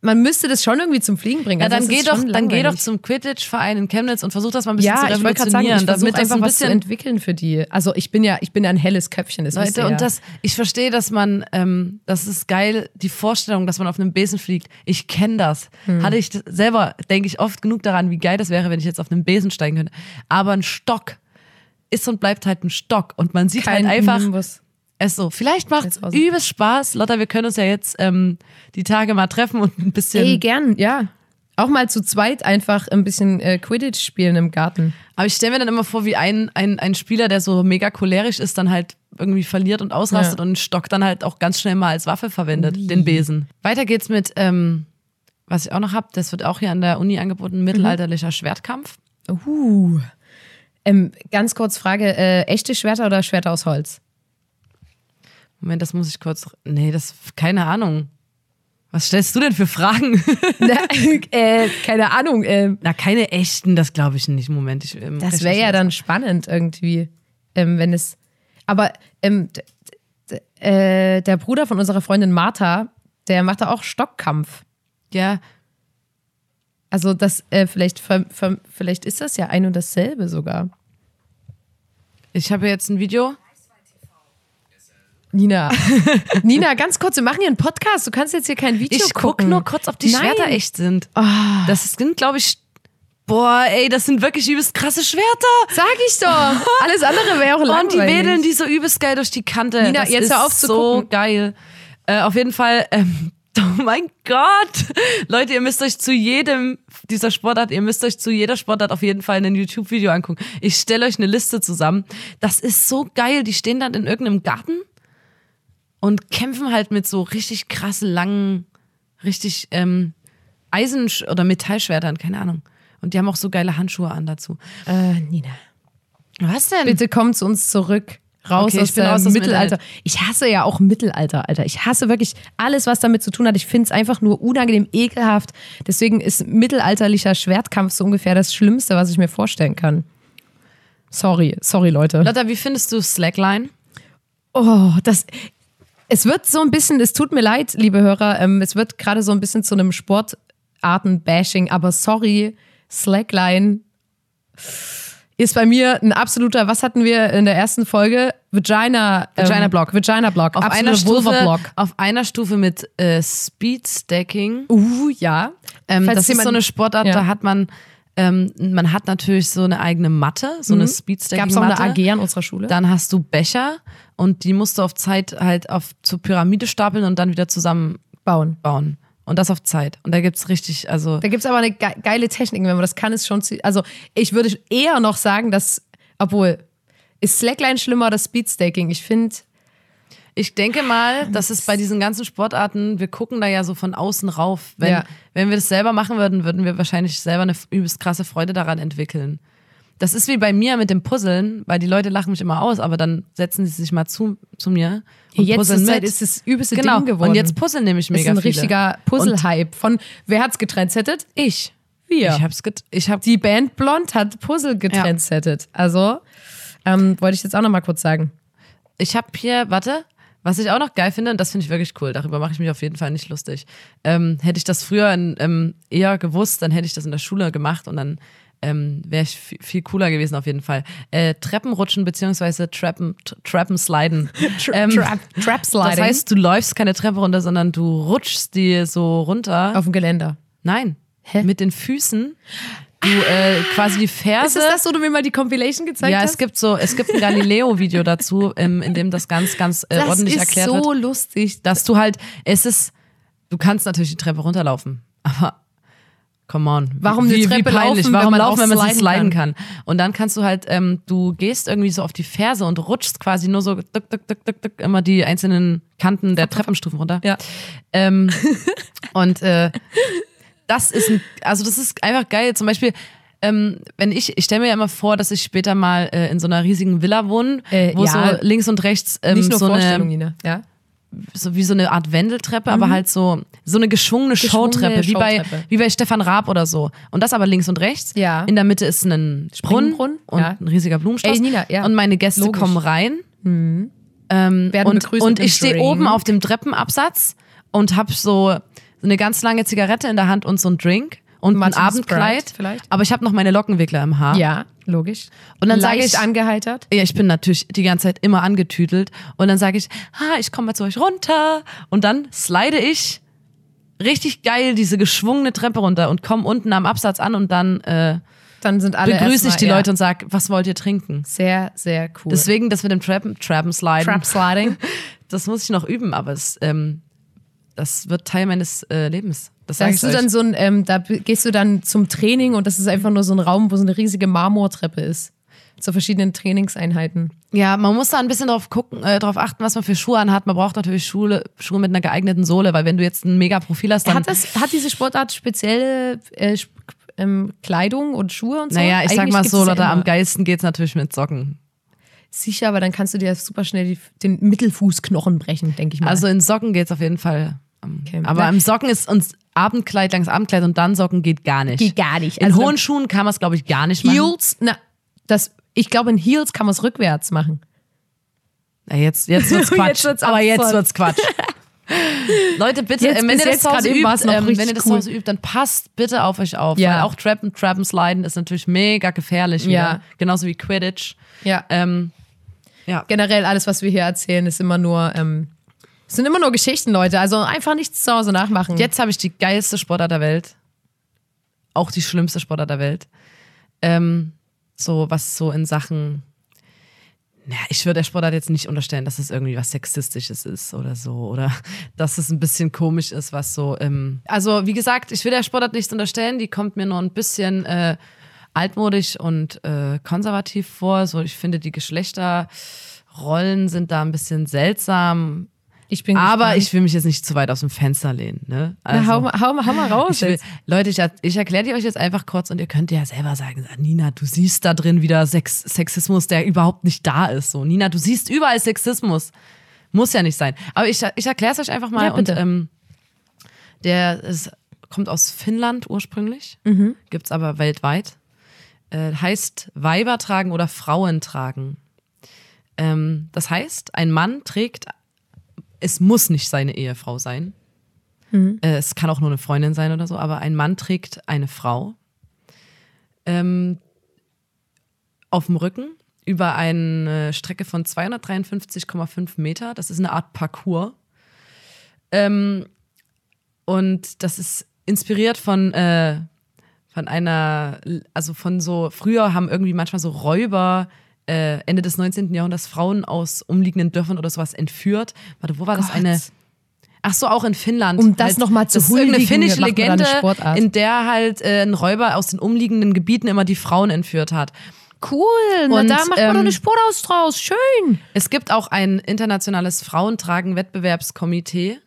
Man müsste das schon irgendwie zum Fliegen bringen.
Ja,
Also
dann geh doch, dann geh doch zum Quidditch-Verein in Chemnitz und versuch das mal ein bisschen zu
Ja, ich wollte gerade sagen,
revolutionieren,
ich
damit das
einfach
ein
was zu
bisschen
entwickeln für die. Also ich bin ja, ich bin ja ein helles Köpfchen. Das
Leute,
ja.
und das, ich verstehe, dass man, ähm, das ist geil, die Vorstellung, dass man auf einem Besen fliegt. Ich kenne das.
Hm.
Hatte ich selber, denke ich oft genug daran, wie geil das wäre, wenn ich jetzt auf einem Besen steigen könnte. Aber ein Stock ist und bleibt halt ein Stock. Und man sieht
Kein
halt einfach,
Nimbus.
Es so. Vielleicht macht es übelst Spaß. Lotta, wir können uns ja jetzt ähm, die Tage mal treffen und ein bisschen.
Ey, gern, ja. Auch mal zu zweit einfach ein bisschen äh, Quidditch spielen im Garten.
Aber ich stelle mir dann immer vor, wie ein, ein, ein Spieler, der so mega cholerisch ist, dann halt irgendwie verliert und ausrastet
Ja.
und einen Stock dann halt auch ganz schnell mal als Waffe verwendet, den Besen. Weiter geht's mit, ähm, was ich auch noch hab, das wird auch hier an der Uni angeboten, mittelalterlicher Schwertkampf.
Uh. Ähm, ganz kurz Frage: äh, echte Schwerter oder Schwerter aus Holz?
Moment, das muss ich kurz. Nee, das. Keine Ahnung. Was stellst du denn für Fragen? [laughs]
Na, äh, keine Ahnung. ähm,
Na, keine echten, das glaube ich nicht. Moment, ich. Ähm,
Das wäre ja dann spannend irgendwie, ähm, wenn es. Aber ähm, äh, der Bruder von unserer Freundin Martha, der macht da auch Stockkampf.
Ja,
Also das äh, vielleicht, vielleicht ist das ja ein und dasselbe sogar.
ich habe jetzt ein Video.
Nina, [laughs] Nina, ganz kurz, wir machen hier einen Podcast. Du kannst jetzt hier kein Video
Ich gucke
gucken.
nur kurz, ob die
Nein.
Schwerter echt sind.
Ah.
Das sind, glaube ich. Boah, ey, das sind wirklich übelst krasse Schwerter.
Sag ich doch. [laughs] Alles andere wäre auch
Und
langweilig.
die wedeln die so übelst geil durch die Kante.
Nina,
das
jetzt
ist
hör auf zu
so
gucken.
geil. Äh, auf jeden Fall, ähm, [laughs] Oh mein Gott! Leute, ihr müsst euch zu jedem dieser Sportart, ihr müsst euch zu jeder Sportart auf jeden Fall ein YouTube-Video angucken. Ich stelle euch eine Liste zusammen. Das ist so geil. Die stehen dann in irgendeinem Garten und kämpfen halt mit so richtig krassen, langen, richtig ähm, Eisen- oder Metallschwertern, keine Ahnung. Und die haben auch so geile Handschuhe an dazu.
Äh, Nina.
Was denn?
Bitte kommt zu uns zurück. Raus
Okay,
aus
ich bin
dem
dem
Mittelalter. Ich hasse ja auch Mittelalter, Alter. Ich hasse wirklich alles, was damit zu tun hat. Ich finde es einfach nur unangenehm, ekelhaft. Deswegen ist mittelalterlicher Schwertkampf so ungefähr das Schlimmste, was ich mir vorstellen kann. Sorry, sorry, Leute.
Lotta, wie findest du Slackline?
Oh, das. Es wird so ein bisschen, es tut mir leid, liebe Hörer, ähm, es wird gerade so ein bisschen zu einem Sportarten-Bashing, aber sorry, Slackline ist bei mir ein absoluter, was hatten wir in der ersten Folge? Vagina,
Vagina Block.
Vagina Block.
Auf einer, Stufe, auf einer Stufe mit äh, Speed Stacking.
Uh, ja.
Ähm,
Falls
das ist
jemand-
so eine Sportart,
Ja.
da hat man, ähm, man hat natürlich so eine eigene Matte, so eine Speed
Gab es auch eine. AG an unserer Schule?
Dann hast du Becher und die musst du auf Zeit halt auf zur Pyramide stapeln und dann wieder zusammenbauen.
bauen.
Und das auf Zeit. Und da gibt's richtig, also
Da gibt es aber eine ge geile Technik, wenn man das kann, ist schon. zie- Also, ich würde eher noch sagen, dass, obwohl, ist Slackline schlimmer oder Speedstaking? Ich finde,
Ich denke mal, dass es bei diesen ganzen Sportarten, wir gucken da ja so von außen rauf. Wenn,
Ja.
wenn wir das selber machen würden, würden wir wahrscheinlich selber eine übelst krasse Freude daran entwickeln. Das ist wie bei mir mit dem Puzzeln, weil die Leute lachen mich immer aus, aber dann setzen sie sich mal zu, zu mir und
jetzt
puzzeln
ist,
mit.
ist das übelste
genau.
Ding geworden.
Und jetzt puzzeln nämlich
ist
mega
ein
viele.
richtiger Puzzle-Hype. Von wer hat's getrendsettet?
Ich.
Wir.
Ich hab's get ich hab
Die Band Blond hat Puzzle getrendsettet. Also, ähm, wollte ich jetzt auch noch mal kurz sagen.
Ich habe hier, warte, was ich auch noch geil finde, und das finde ich wirklich cool, darüber mache ich mich auf jeden Fall nicht lustig. Ähm, hätte ich das früher in, ähm, eher gewusst, dann hätte ich das in der Schule gemacht und dann ähm, wäre ich viel, cooler gewesen auf jeden Fall. Äh, Treppenrutschen beziehungsweise Trappen, Trappen sliden. [laughs] Ähm,
Trap, Trap Sliding.
Das heißt, du läufst keine Treppe runter, sondern du rutschst die so runter.
auf dem Geländer.
Nein,
Hä?
mit den Füßen. Du äh, quasi die Ferse.
Ist es das, wo du mir mal die Compilation gezeigt
Ja,
hast?
es gibt so, es gibt ein Galileo-Video dazu, ähm, in dem das ganz, ganz äh,
das
ordentlich
ist
erklärt
so
wird,
lustig.
dass du halt, es ist, du kannst natürlich die Treppe runterlaufen, aber come on,
Warum
wie, wie
Treppe
peinlich,
laufen,
warum
wenn man
laufen, wenn man sie
sliden
sliden kann. Und dann kannst du halt, ähm, du gehst irgendwie so auf die Ferse und rutschst quasi nur so duck, duck, duck, duck, duck, immer die einzelnen Kanten der Treppenstufen runter.
Ja.
Ähm, und äh, das ist ein, also das ist einfach geil. Zum Beispiel, ähm, wenn ich, ich stelle mir ja immer vor, dass ich später mal äh, in so einer riesigen Villa wohne,
Äh,
wo
ja.
so links und rechts ähm,
Nicht nur
so,
Vorstellung,
eine,
Nina. Ja?
so wie so eine Art Wendeltreppe, aber halt so, so eine geschwungene, Showtreppe, wie bei, wie bei Stefan Raab oder so. Und das aber links und rechts.
Ja.
In der Mitte ist ein Brunnen, und
ja.
ein riesiger Blumenstrauß.
Ey, Nina, ja.
Und meine Gäste
Logisch.
kommen rein. Ähm,
Werden
und
begrüßt
und ich stehe oben auf dem Treppenabsatz und habe so eine ganz lange Zigarette in der Hand und so ein Drink und ein
Martin
Abendkleid.
Sprite vielleicht?
Aber ich habe noch meine Lockenwickler im Haar.
Ja, logisch.
Und dann sage ich,
angeheitert.
ja, ich bin natürlich die ganze Zeit immer angetütelt. Und dann sage ich, ha, ich komme mal zu euch runter. Und dann slide ich richtig geil diese geschwungene Treppe runter und komme unten am Absatz an und dann äh,
Dann sind alle
begrüße ich die
ja.
Leute und sage, was wollt ihr trinken?
Sehr, sehr cool.
Deswegen das mit dem Trappen, Trappen sliden.
Trap Sliding. [laughs]
Das muss ich noch üben, aber es, ähm, das wird Teil meines äh, Lebens. Das
Da hast du
euch.
dann so ein, ähm, da gehst du dann zum Training und das ist einfach nur so ein Raum, wo so eine riesige Marmortreppe ist. Zu verschiedenen Trainingseinheiten.
Ja, man muss da ein bisschen drauf gucken, äh, drauf achten, was man für Schuhe anhat. Man braucht natürlich Schuhe, Schuhe mit einer geeigneten Sohle, weil wenn du jetzt ein mega Profil hast, dann
Hat, das, hat diese Sportart spezielle äh, Sp- ähm, Kleidung und Schuhe und so?
Naja, ich sag
Eigentlich
mal
gibt's
so,
es ja
Leute, am geilsten geht's natürlich mit Socken.
Sicher, aber dann kannst du dir super schnell die, den Mittelfußknochen brechen, denke ich mal.
Also in Socken geht's auf jeden Fall.
Okay.
Aber
Na-
im Socken ist uns Abendkleid langs Abendkleid und dann Socken geht gar nicht.
geht gar nicht.
in
Also
hohen Schuhen kann man es, glaube ich, gar nicht machen.
Heels, na, das, ich glaube, in Heels kann man es rückwärts machen.
Ja, jetzt, jetzt wird's [laughs]
Jetzt
Quatsch.
wird's
aber jetzt wird's Quatsch. [laughs] Leute, bitte,
Jetzt-
äh, wenn ihr das
jetzt
übt,
noch
ähm, wenn ihr das
cool.
zu Hause übt, dann passt bitte auf euch auf.
Ja.
Weil auch Trappen, Trappen Sliden ist natürlich mega gefährlich. Wieder.
Ja.
Genauso wie Quidditch.
Ja.
Ähm, ja.
Generell alles, was wir hier erzählen, ist immer nur, ähm, es sind immer nur Geschichten, Leute. Also einfach nichts zu Hause nachmachen.
Jetzt habe ich die geilste Sportart der Welt. Auch die schlimmste Sportart der Welt. Ähm, so was so in Sachen Ja, ich würde der Sportart jetzt nicht unterstellen, dass es irgendwie was Sexistisches ist oder so. Oder [laughs] dass es ein bisschen komisch ist, was so. Ähm also, wie gesagt, ich will der Sportart nichts unterstellen. Die kommt mir nur ein bisschen äh, altmodisch und äh, konservativ vor. So, ich finde, die Geschlechterrollen sind da ein bisschen seltsam.
Ich bin
Aber
gespannt.
ich will mich jetzt nicht zu weit aus dem Fenster lehnen. Ne?
Na, hau, hau, hau mal [laughs] raus.
Ich will. Leute, ich, ich erkläre die euch jetzt einfach kurz und ihr könnt ja selber sagen, Nina, du siehst da drin wieder Sex, Sexismus, der überhaupt nicht da ist. So, Nina, du siehst überall Sexismus. Muss ja nicht sein. Aber ich, ich erkläre es euch einfach mal.
Ja,
und ähm, der ist, kommt aus Finnland ursprünglich,
Mhm.
gibt's aber weltweit. Äh, heißt Weiber tragen oder Frauen tragen. Ähm, das heißt, ein Mann trägt, es muss nicht seine Ehefrau sein.
Mhm.
Äh, es kann auch nur eine Freundin sein oder so, aber ein Mann trägt eine Frau ähm, auf dem Rücken über eine Strecke von 253,5 Meter. Das ist eine Art Parcours. Ähm, und das ist inspiriert von, äh, von einer, also von so, früher haben irgendwie manchmal so Räuber äh, Ende des 19. Jahrhunderts Frauen aus umliegenden Dörfern oder sowas entführt. Warte, wo war das
Gott.
eine? Ach so, auch in Finnland.
Um das noch mal zu
Das ist irgendeine finnische Legende, in der halt äh, ein Räuber aus den umliegenden Gebieten immer die Frauen entführt hat.
Cool, na,
Und,
da macht man
ähm,
doch eine Sportaus draus. Schön.
Es gibt auch ein internationales Frauentragen-Wettbewerbskomitee,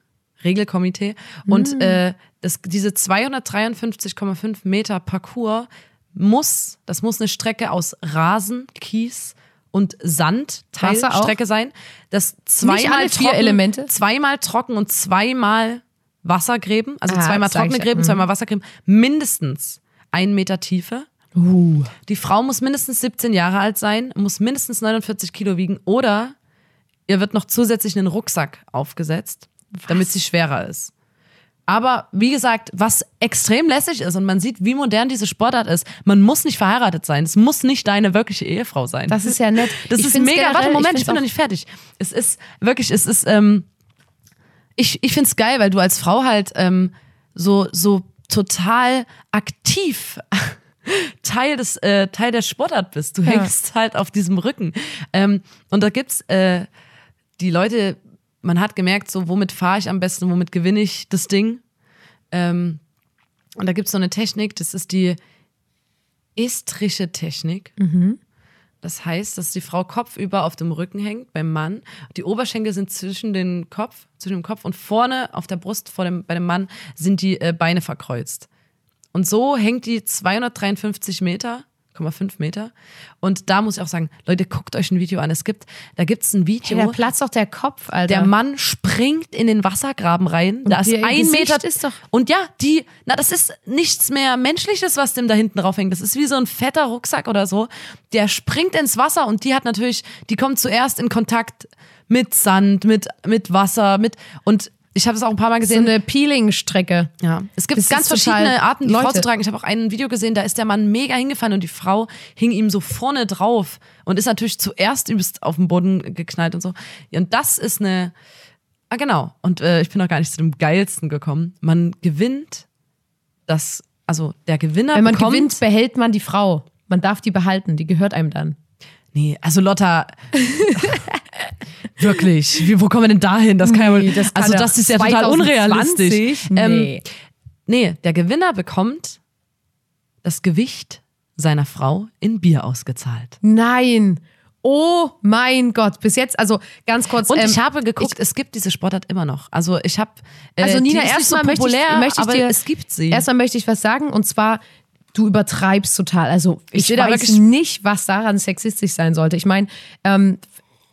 Regelkomitee. Und äh, das, diese 253,5 Meter Parcours muss, das muss eine Strecke aus Rasen, Kies und Sand? Teilstrecke sein. Das zweimal
vier
trocken,
Elemente?
zweimal trocken und zweimal Wassergräben, also
Ah,
zweimal trockene. Gräben, zweimal Wassergräben, mindestens ein Meter Tiefe.
Uh.
Die Frau muss mindestens 17 Jahre alt sein, muss mindestens 49 Kilo wiegen oder ihr wird noch zusätzlich einen Rucksack aufgesetzt, damit sie schwerer ist. Aber wie gesagt, was extrem lässig ist und man sieht, wie modern diese Sportart ist, man muss nicht verheiratet sein. Es muss nicht deine wirkliche Ehefrau sein.
Das ist ja nett.
Das
Ich
ist mega.
generell-
Warte,
ich
Moment,
find's
ich, bin noch nicht fertig. Es ist wirklich, es ist, ähm, ich, ich finde es geil, weil du als Frau halt ähm, so, so total aktiv [laughs] Teil des äh, Teil der Sportart bist. Du
Ja.
hängst halt auf diesem Rücken. Ähm, und da gibt's äh, die Leute, man hat gemerkt, so womit fahre ich am besten, womit gewinne ich das Ding. Ähm, und da gibt's so eine Technik, das ist die estrische Technik. Das heißt, dass die Frau kopfüber auf dem Rücken hängt beim Mann. Die Oberschenkel sind zwischen den Kopf, zwischen dem Kopf und vorne auf der Brust vor dem, bei dem Mann sind die äh, Beine verkreuzt. Und so hängt die 253 Meter, 0,5 Meter. Und da muss ich auch sagen, Leute, guckt euch ein Video an. Es gibt, da gibt's ein
Hey,
Video.
da platzt doch der Kopf, Alter.
Der Mann springt in den Wassergraben rein. Da ist ein
Gesicht
Meter.
ist doch-
und ja, die, na, das ist nichts mehr Menschliches, was dem da hinten drauf hängt. Das ist wie so ein fetter Rucksack oder so. Der springt ins Wasser und die hat natürlich, die kommt zuerst in Kontakt mit Sand, mit, mit Wasser, mit, und ich habe es auch ein paar Mal
so
gesehen.
eine Peeling-Strecke.
Ja, es gibt
Das
ganz verschiedene Arten, die Frau
Leute.
zu tragen. Ich habe auch ein Video gesehen, da ist der Mann mega hingefallen und die Frau hing ihm so vorne drauf und ist natürlich zuerst übelst auf den Boden geknallt und so. Und das ist eine, ah genau, und äh, ich bin noch gar nicht zu dem Geilsten gekommen. Man gewinnt das, also der Gewinner
Wenn man
bekommt,
gewinnt, behält man die Frau. Man darf die behalten, die gehört einem dann.
Nee, also Lotta. Wirklich. Wie, wo kommen wir denn dahin? Das kann ja.
Nee, das kann
also, das ist ja total
2020.
unrealistisch.
Nee.
Ähm, nee, der Gewinner bekommt das Gewicht seiner Frau in Bier ausgezahlt.
Nein. Oh mein Gott. Bis jetzt, also ganz kurz.
Und
ähm,
ich habe geguckt, es gibt diese Sportart immer noch. Also ich habe. Äh,
Also Nina,
nicht so
erstmal möchte ich- möchte ich
aber
dir-
es gibt sie.
Erstmal möchte ich was sagen und zwar, du übertreibst total. Also ich,
Ich
weiß
wirklich-
nicht, was daran sexistisch sein sollte. Ich meine, ähm,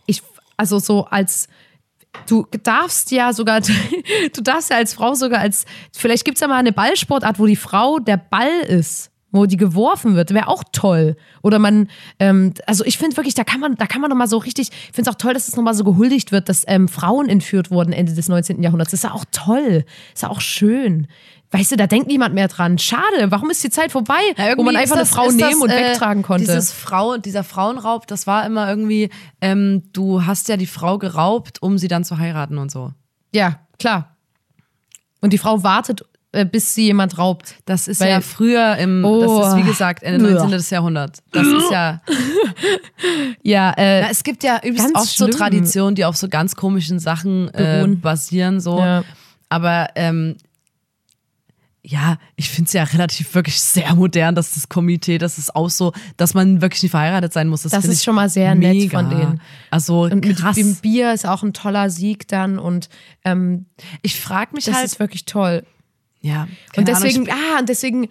ich, also so als du darfst ja sogar, [laughs] du darfst ja als Frau sogar als, vielleicht gibt es ja mal eine Ballsportart, wo die Frau der Ball ist, wo die geworfen wird, wäre auch toll. Oder man, ähm, also ich finde wirklich, da kann man, da kann man nochmal so richtig, ich finde es auch toll, dass es nochmal so gehuldigt wird, dass ähm, Frauen entführt wurden Ende des 19. Jahrhunderts. Das ist ja auch toll, ist ja auch schön. Weißt du, da denkt niemand mehr dran. Schade, warum ist die Zeit vorbei,
Ja,
wo man einfach
ist
eine Frau nehmen und
äh,
wegtragen konnte?
Dieses Frau, dieser Frauenraub, das war immer irgendwie, ähm, du hast ja die Frau geraubt, um sie dann zu heiraten und so.
Ja, klar. Und die Frau wartet bis sie jemand raubt.
Das ist
Weil-
ja früher im,
Oh.
das ist wie gesagt Ende
Uah.
19. Jahrhundert. Das ist ja, [laughs]
Ja, äh,
na, es gibt ja
Ganz
oft so
schlimm.
Traditionen, die auf so ganz komischen Sachen äh, basieren, so.
Ja.
Aber ähm, ja, ich finde es ja relativ wirklich sehr modern, dass das Komitee, das ist auch so, dass man wirklich nicht verheiratet sein muss. Das,
Das ist schon mal sehr nett
mega.
von denen.
Also
und mit
krass.
dem Bier ist auch ein toller Sieg dann und ähm,
ich frage mich
das
halt,
ist wirklich toll.
Ja.
Und
Ahnung,
deswegen,
ich-
ah, und deswegen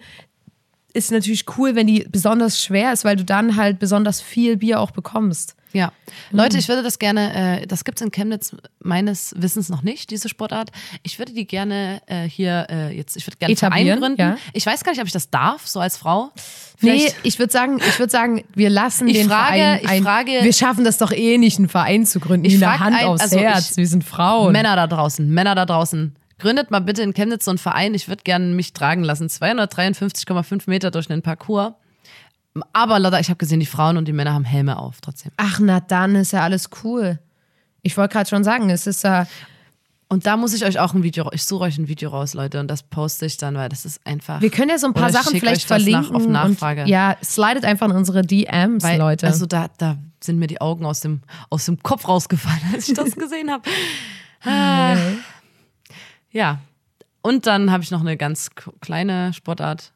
ist natürlich cool, wenn die besonders schwer ist, weil du dann halt besonders viel Bier auch bekommst.
Ja.
Mhm.
Leute, ich würde das gerne, äh, das gibt es in Chemnitz meines Wissens noch nicht, diese Sportart. Ich würde die gerne äh, hier äh, jetzt, ich würde gerne
Etablieren,
gründen.
ja.
Ich weiß gar nicht, ob ich das darf, so als Frau.
Nee,
Vielleicht-
ich würde sagen, ich würde sagen, wir lassen
Ich
den
frage-
Verein
ich
ein.
frage-
wir schaffen das doch eh nicht, einen Verein zu gründen.
Ich
Nina,
frag
Hand
ein-
aufs
also
Herz,
ich-
wir sind Frauen.
Männer da draußen, Männer da draußen. Gründet mal bitte in Chemnitz so einen Verein. Ich würde gerne mich tragen lassen. 253,5 Meter durch einen Parcours. Aber Lotta, ich habe gesehen, die Frauen und die Männer haben Helme auf trotzdem.
Ach, na dann ist ja alles cool. Ich wollte gerade schon sagen, es ist ja,
Und da muss ich euch auch ein Video, ich suche euch ein Video raus, Leute, und das poste ich dann, weil das ist einfach.
wir können ja so ein paar Sachen vielleicht
das nach-
verlinken.
auf Nachfrage.
Und, ja, slidet einfach in unsere DMs,
Weil,
Leute.
Also da, da sind mir die Augen aus dem, aus dem Kopf rausgefallen, [laughs] als ich das gesehen habe. Ah. Ja. Und dann habe ich noch eine ganz kleine Sportart.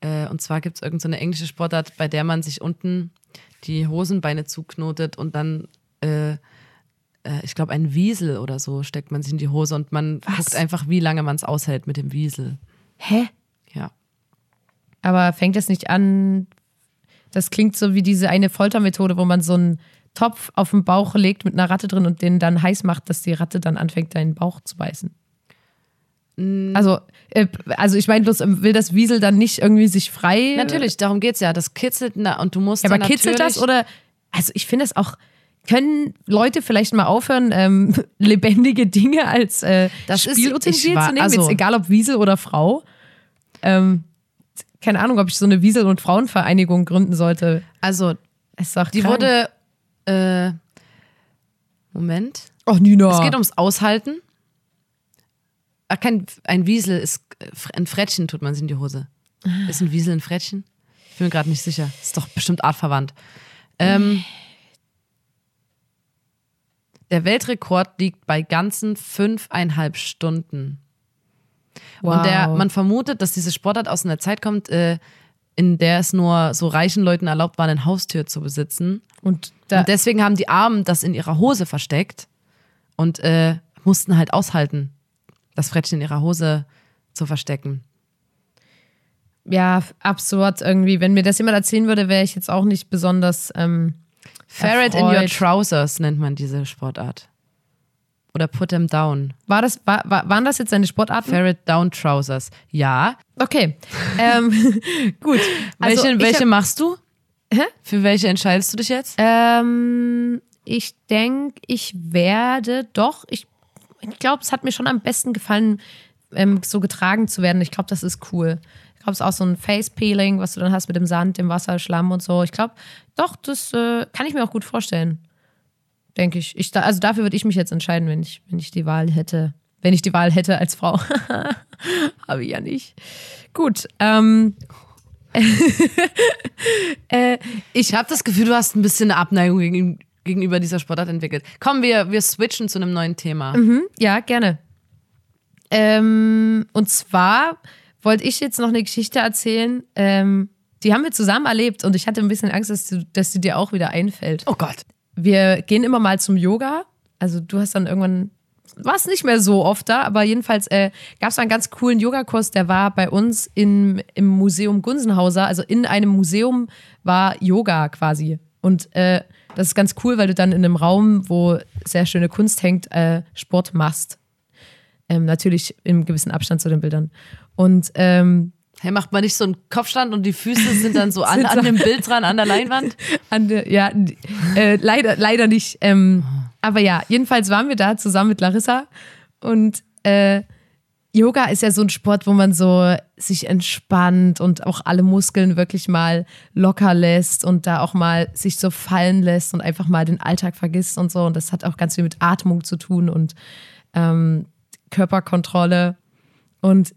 Äh, und zwar gibt es irgendeine so eine englische Sportart, bei der man sich unten die Hosenbeine zuknotet und dann, äh, äh, ich glaube, ein Wiesel oder so steckt man sich in die Hose und man guckt einfach, wie lange man es aushält mit dem Wiesel.
Hä?
Ja.
Aber fängt das nicht an? Das klingt so wie diese eine Foltermethode, wo man so einen Topf auf den Bauch legt mit einer Ratte drin und den dann heiß macht, dass die Ratte dann anfängt, deinen Bauch zu beißen. Also, äh, also ich meine, bloß ähm, will das Wiesel dann nicht irgendwie sich frei.
Natürlich, darum geht's ja. Das kitzelt na, und du musst
Aber
dann
kitzelt das oder? Also ich finde es auch. Können Leute vielleicht mal aufhören, ähm, [laughs] lebendige Dinge als äh,
Das ist-
Spielutensil zu nehmen?
also-
Jetzt egal ob Wiesel oder Frau. Ähm, keine Ahnung, ob ich so eine Wiesel- und Frauenvereinigung gründen sollte.
Also,
Es doch
die
krank.
wurde. Äh, Moment.
Ach, Nina.
Es geht ums Aushalten. Ach, kein, ein Wiesel ist. Ein Frettchen tut man sich in die Hose. Ist ein Wiesel ein Frettchen? Ich bin mir gerade nicht sicher. Ist doch bestimmt artverwandt. Ähm, der Weltrekord liegt bei ganzen fünfeinhalb Stunden. Und der,
Wow.
man vermutet, dass diese Sportart aus einer Zeit kommt, äh, in der es nur so reichen Leuten erlaubt war, eine Haustür zu besitzen.
Und
Und deswegen haben die Armen das in ihrer Hose versteckt und äh, mussten halt aushalten, das Frettchen in ihrer Hose zu verstecken.
ja, absurd irgendwie. Wenn mir das jemand erzählen würde, wäre ich jetzt auch nicht besonders. Ähm,
Ferret in your
erfreut.
trousers nennt man diese Sportart. Oder put them down.
War das, war, war, waren das jetzt deine Sportarten?
Ferret down trousers. Ja.
Okay. [laughs] ähm, [laughs] gut. Also,
welche welche
hab-
machst du?
Hä?
Für welche entscheidest du dich jetzt?
Ähm, ich denke, ich werde doch, ich, ich glaube, es hat mir schon am besten gefallen, ähm, so getragen zu werden. Ich glaube, das ist cool. Ich glaube, es ist auch so ein Face-Peeling, was du dann hast mit dem Sand, dem Wasser, Schlamm und so. Ich glaube, doch, das äh, kann ich mir auch gut vorstellen. Denke ich. ich. Also dafür würde ich mich jetzt entscheiden, wenn ich, wenn ich die Wahl hätte. Wenn ich die Wahl hätte als Frau. [laughs] Habe ich ja nicht. Gut. Ähm, [laughs] äh,
Ich habe das Gefühl, du hast ein bisschen eine Abneigung gegen, gegenüber dieser Sportart entwickelt. Komm, wir, wir switchen zu einem neuen Thema.
Ja, gerne. Ähm, und zwar wollte ich jetzt noch eine Geschichte erzählen. Ähm, die haben wir zusammen erlebt und ich hatte ein bisschen Angst, dass, du, dass sie dir auch wieder einfällt.
Oh Gott.
Wir gehen immer mal zum Yoga. Also du hast dann irgendwann, war es nicht mehr so oft da, aber jedenfalls äh, gab es einen ganz coolen Yogakurs, der war bei uns in, im Museum Gunsenhauser. Also in einem Museum war Yoga quasi. Und äh, das ist ganz cool, weil du dann in einem Raum, wo sehr schöne Kunst hängt, äh, Sport machst. Ähm, natürlich im gewissen Abstand zu den Bildern. Und ähm,
Hey, macht man nicht so einen Kopfstand und die Füße [laughs] sind dann so an, an dem Bild dran, an der Leinwand? [laughs]
An der, ja, äh, leider, leider nicht. Ähm, aber ja, jedenfalls waren wir da zusammen mit Larissa und äh, Yoga ist ja so ein Sport, wo man so sich entspannt und auch alle Muskeln wirklich mal locker lässt und da auch mal sich so fallen lässt und einfach mal den Alltag vergisst und so. Und das hat auch ganz viel mit Atmung zu tun und ähm, Körperkontrolle. Und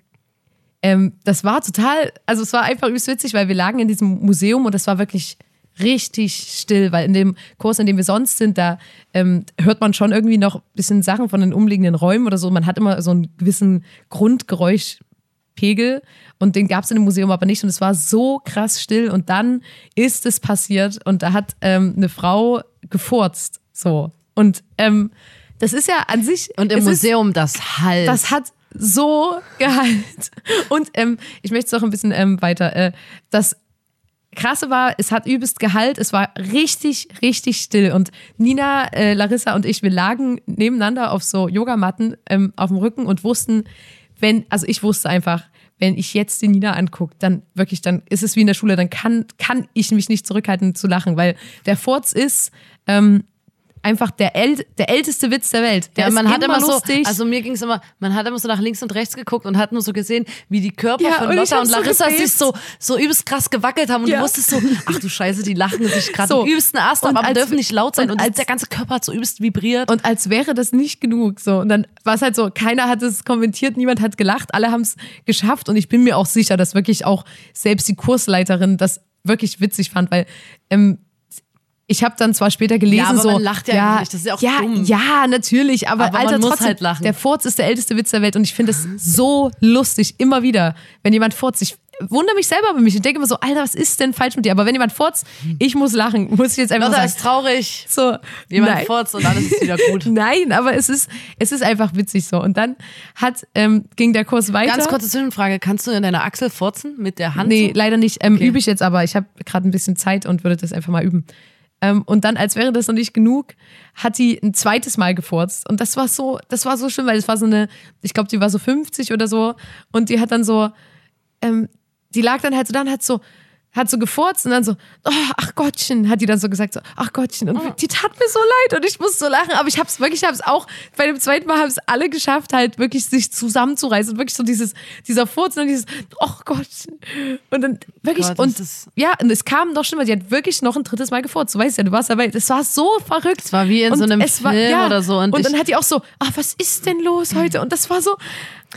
ähm, das war total, also es war einfach übelst witzig, weil wir lagen in diesem Museum und es war wirklich richtig still, weil in dem Kurs, in dem wir sonst sind, da ähm, hört man schon irgendwie noch ein bisschen Sachen von den umliegenden Räumen oder so. Man hat immer so einen gewissen Grundgeräuschpegel und den gab es in dem Museum aber nicht und es war so krass still und dann ist es passiert und da hat ähm, eine Frau gefurzt, so und ähm, das ist ja an sich
Und im
es ist-
Museum das Halt.
das hat so Gehalt. Und ähm, ich möchte es noch ein bisschen ähm, weiter. Äh, das Krasse war, es hat übelst Gehalt. Es war richtig, richtig still. Und Nina, äh, Larissa und ich, wir lagen nebeneinander auf so Yogamatten ähm, auf dem Rücken und wussten, wenn, also ich wusste einfach, wenn ich jetzt die Nina angucke, dann wirklich, dann ist es wie in der Schule, dann kann, kann ich mich nicht zurückhalten zu lachen, weil der Furz ist ähm, einfach der, äl der älteste Witz der Welt. Der
ja,
ist
man hat immer
lustig.
so, also mir ging es immer, man hat immer so nach links und rechts geguckt und hat nur so gesehen, wie die Körper
Ja,
von
und
Lotta und
so
Larissa
gebebt.
sich so, so übelst krass gewackelt haben und
Ja.
du wusstest so, ach du Scheiße, die lachen sich gerade
So.
übelsten Ast ab,
Und
aber
als-
dürfen nicht laut sein
und
und,
als-
der ganze Körper hat so übelst vibriert.
Und als wäre das nicht genug. So. Und dann war es halt so, keiner hat es kommentiert, niemand hat gelacht, alle haben es geschafft. Und ich bin mir auch sicher, dass wirklich auch selbst die Kursleiterin das wirklich witzig fand, weil ähm, ich habe dann zwar später gelesen,
Ja, aber
so.
man lacht ja einfach nicht, das ist ja auch
ja,
dumm.
Ja, natürlich, aber,
Aber
Alter, trotzdem,
halt lachen.
der Furz ist der älteste Witz der Welt und ich finde es so lustig, immer wieder, wenn jemand furzt. Ich wundere mich selber über mich. Ich denke immer so, Alter, was ist denn falsch mit dir? Aber wenn jemand furzt, ich muss lachen, muss ich jetzt einfach
Lotta ist traurig.
So,
Jemand
nein.
furzt und alles ist wieder gut. [laughs]
Nein, aber es ist, es ist einfach witzig so. Und dann hat, ähm, ging der Kurs weiter.
Ganz kurze Zwischenfrage, kannst du in deiner Achsel furzen mit der Hand?
Nee,
so?
leider nicht. Ähm,
Okay.
Übe ich jetzt aber. Ich habe gerade ein bisschen Zeit und würde das einfach mal üben. Ähm, und dann, als wäre das noch nicht genug, hat die ein zweites Mal gefurzt. Und das war so, das war so schön, weil es war so eine, ich glaube, die war so 50 oder so. Und die hat dann so, ähm, die lag dann halt so da und hat so, hat so gefurzt und dann so, oh, ach Gottchen, hat die dann so gesagt, so, ach Gottchen. Und die tat mir so leid und ich musste so lachen, aber ich hab's wirklich, ich hab's auch, bei dem zweiten Mal haben es alle geschafft, halt wirklich sich zusammenzureißen und wirklich so dieses, dieser Furz und dieses, ach Gottchen. Und dann wirklich,
Gott,
und ja, und es kam noch schlimmer, die hat wirklich noch ein drittes Mal gefurzt, du weißt ja, du warst dabei, das war so verrückt.
Es war wie in
und
so einem
es
Film oder so. Und
Und, dann hat die auch so, ach, was ist denn los heute? Und das war so,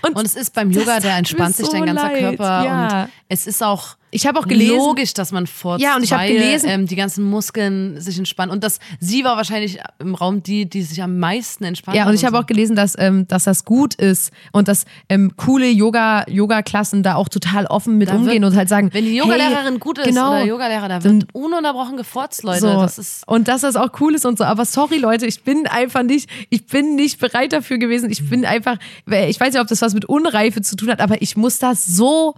und,
Und es ist beim Yoga, der entspannt sich dein
so
ganzer
leid,
Körper.
ja.
Und es ist auch
Ich hab auch gelesen-
logisch, dass man furzt,
Ja, und ich hab
weil,
gelesen-
ähm, die ganzen Muskeln sich entspannen. Und das, sie war wahrscheinlich im Raum die, die sich am meisten entspannt
Ja, und ich habe
so.
auch gelesen, dass, ähm, dass das gut ist und dass ähm, coole Yoga, Yoga-Klassen da auch total offen mit
Da
umgehen
wird-
und halt sagen,
Wenn die
hey,
Yogalehrerin gut ist
genau,
oder Yogalehrer, da wird ununterbrochen gefurzt, Leute.
so.
Das ist
und dass das auch cool ist und so. Aber sorry, Leute, ich bin einfach nicht, ich bin nicht bereit dafür gewesen. Ich bin einfach, ich weiß nicht, ob das was mit Unreife zu tun hat, aber ich muss da so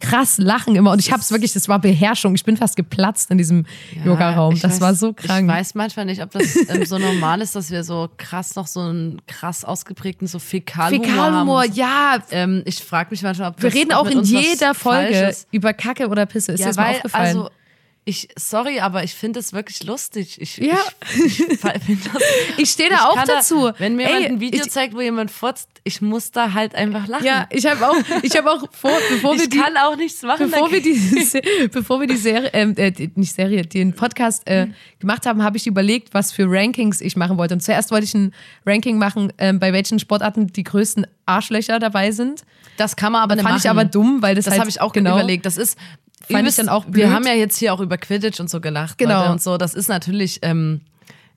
krass lachen immer. Und ich habe es wirklich, das war Beherrschung. Ich bin fast geplatzt in diesem Yoga-Raum.
ich
Das
weiß-
war so krank.
Ich weiß manchmal nicht, ob das ähm, so normal ist, dass wir so krass noch so einen krass ausgeprägten so Fäkalhumor,
Fäkalhumor,
haben.
ja.
Ähm, ich frage mich manchmal, ob
Wir
das,
reden auch in jeder Folge über Kacke oder Pisse. Ist dir
Ja,
das mal
weil,
aufgefallen?
also, ich, sorry, aber ich finde es wirklich lustig. Ich,
Ja.
ich, ich, das, [laughs]
Ich stehe da auch
kann
dazu.
wenn mir
Ey,
jemand ein Video
ich-
zeigt, wo jemand furzt, ich muss da halt einfach lachen.
Ja, ich habe auch, ich habe auch vor, bevor wir
ich
die,
kann auch nichts machen.
bevor wir die, bevor wir die Serie, ähm, äh, die, nicht Serie, den Podcast äh, gemacht haben, habe ich überlegt, was für Rankings ich machen wollte. Und zuerst wollte ich ein Ranking machen, ähm, bei welchen Sportarten die größten Arschlöcher dabei sind.
das kann man aber nicht
Fand ich aber dumm, weil das,
Das
halt,
habe ich auch
genau,
überlegt. Das ist
Fand ich
übelst-
dann auch
Wir
blöd.
haben ja jetzt hier auch über Quidditch und so gelacht.
Genau.
Leute, und so. Das ist natürlich. Ähm,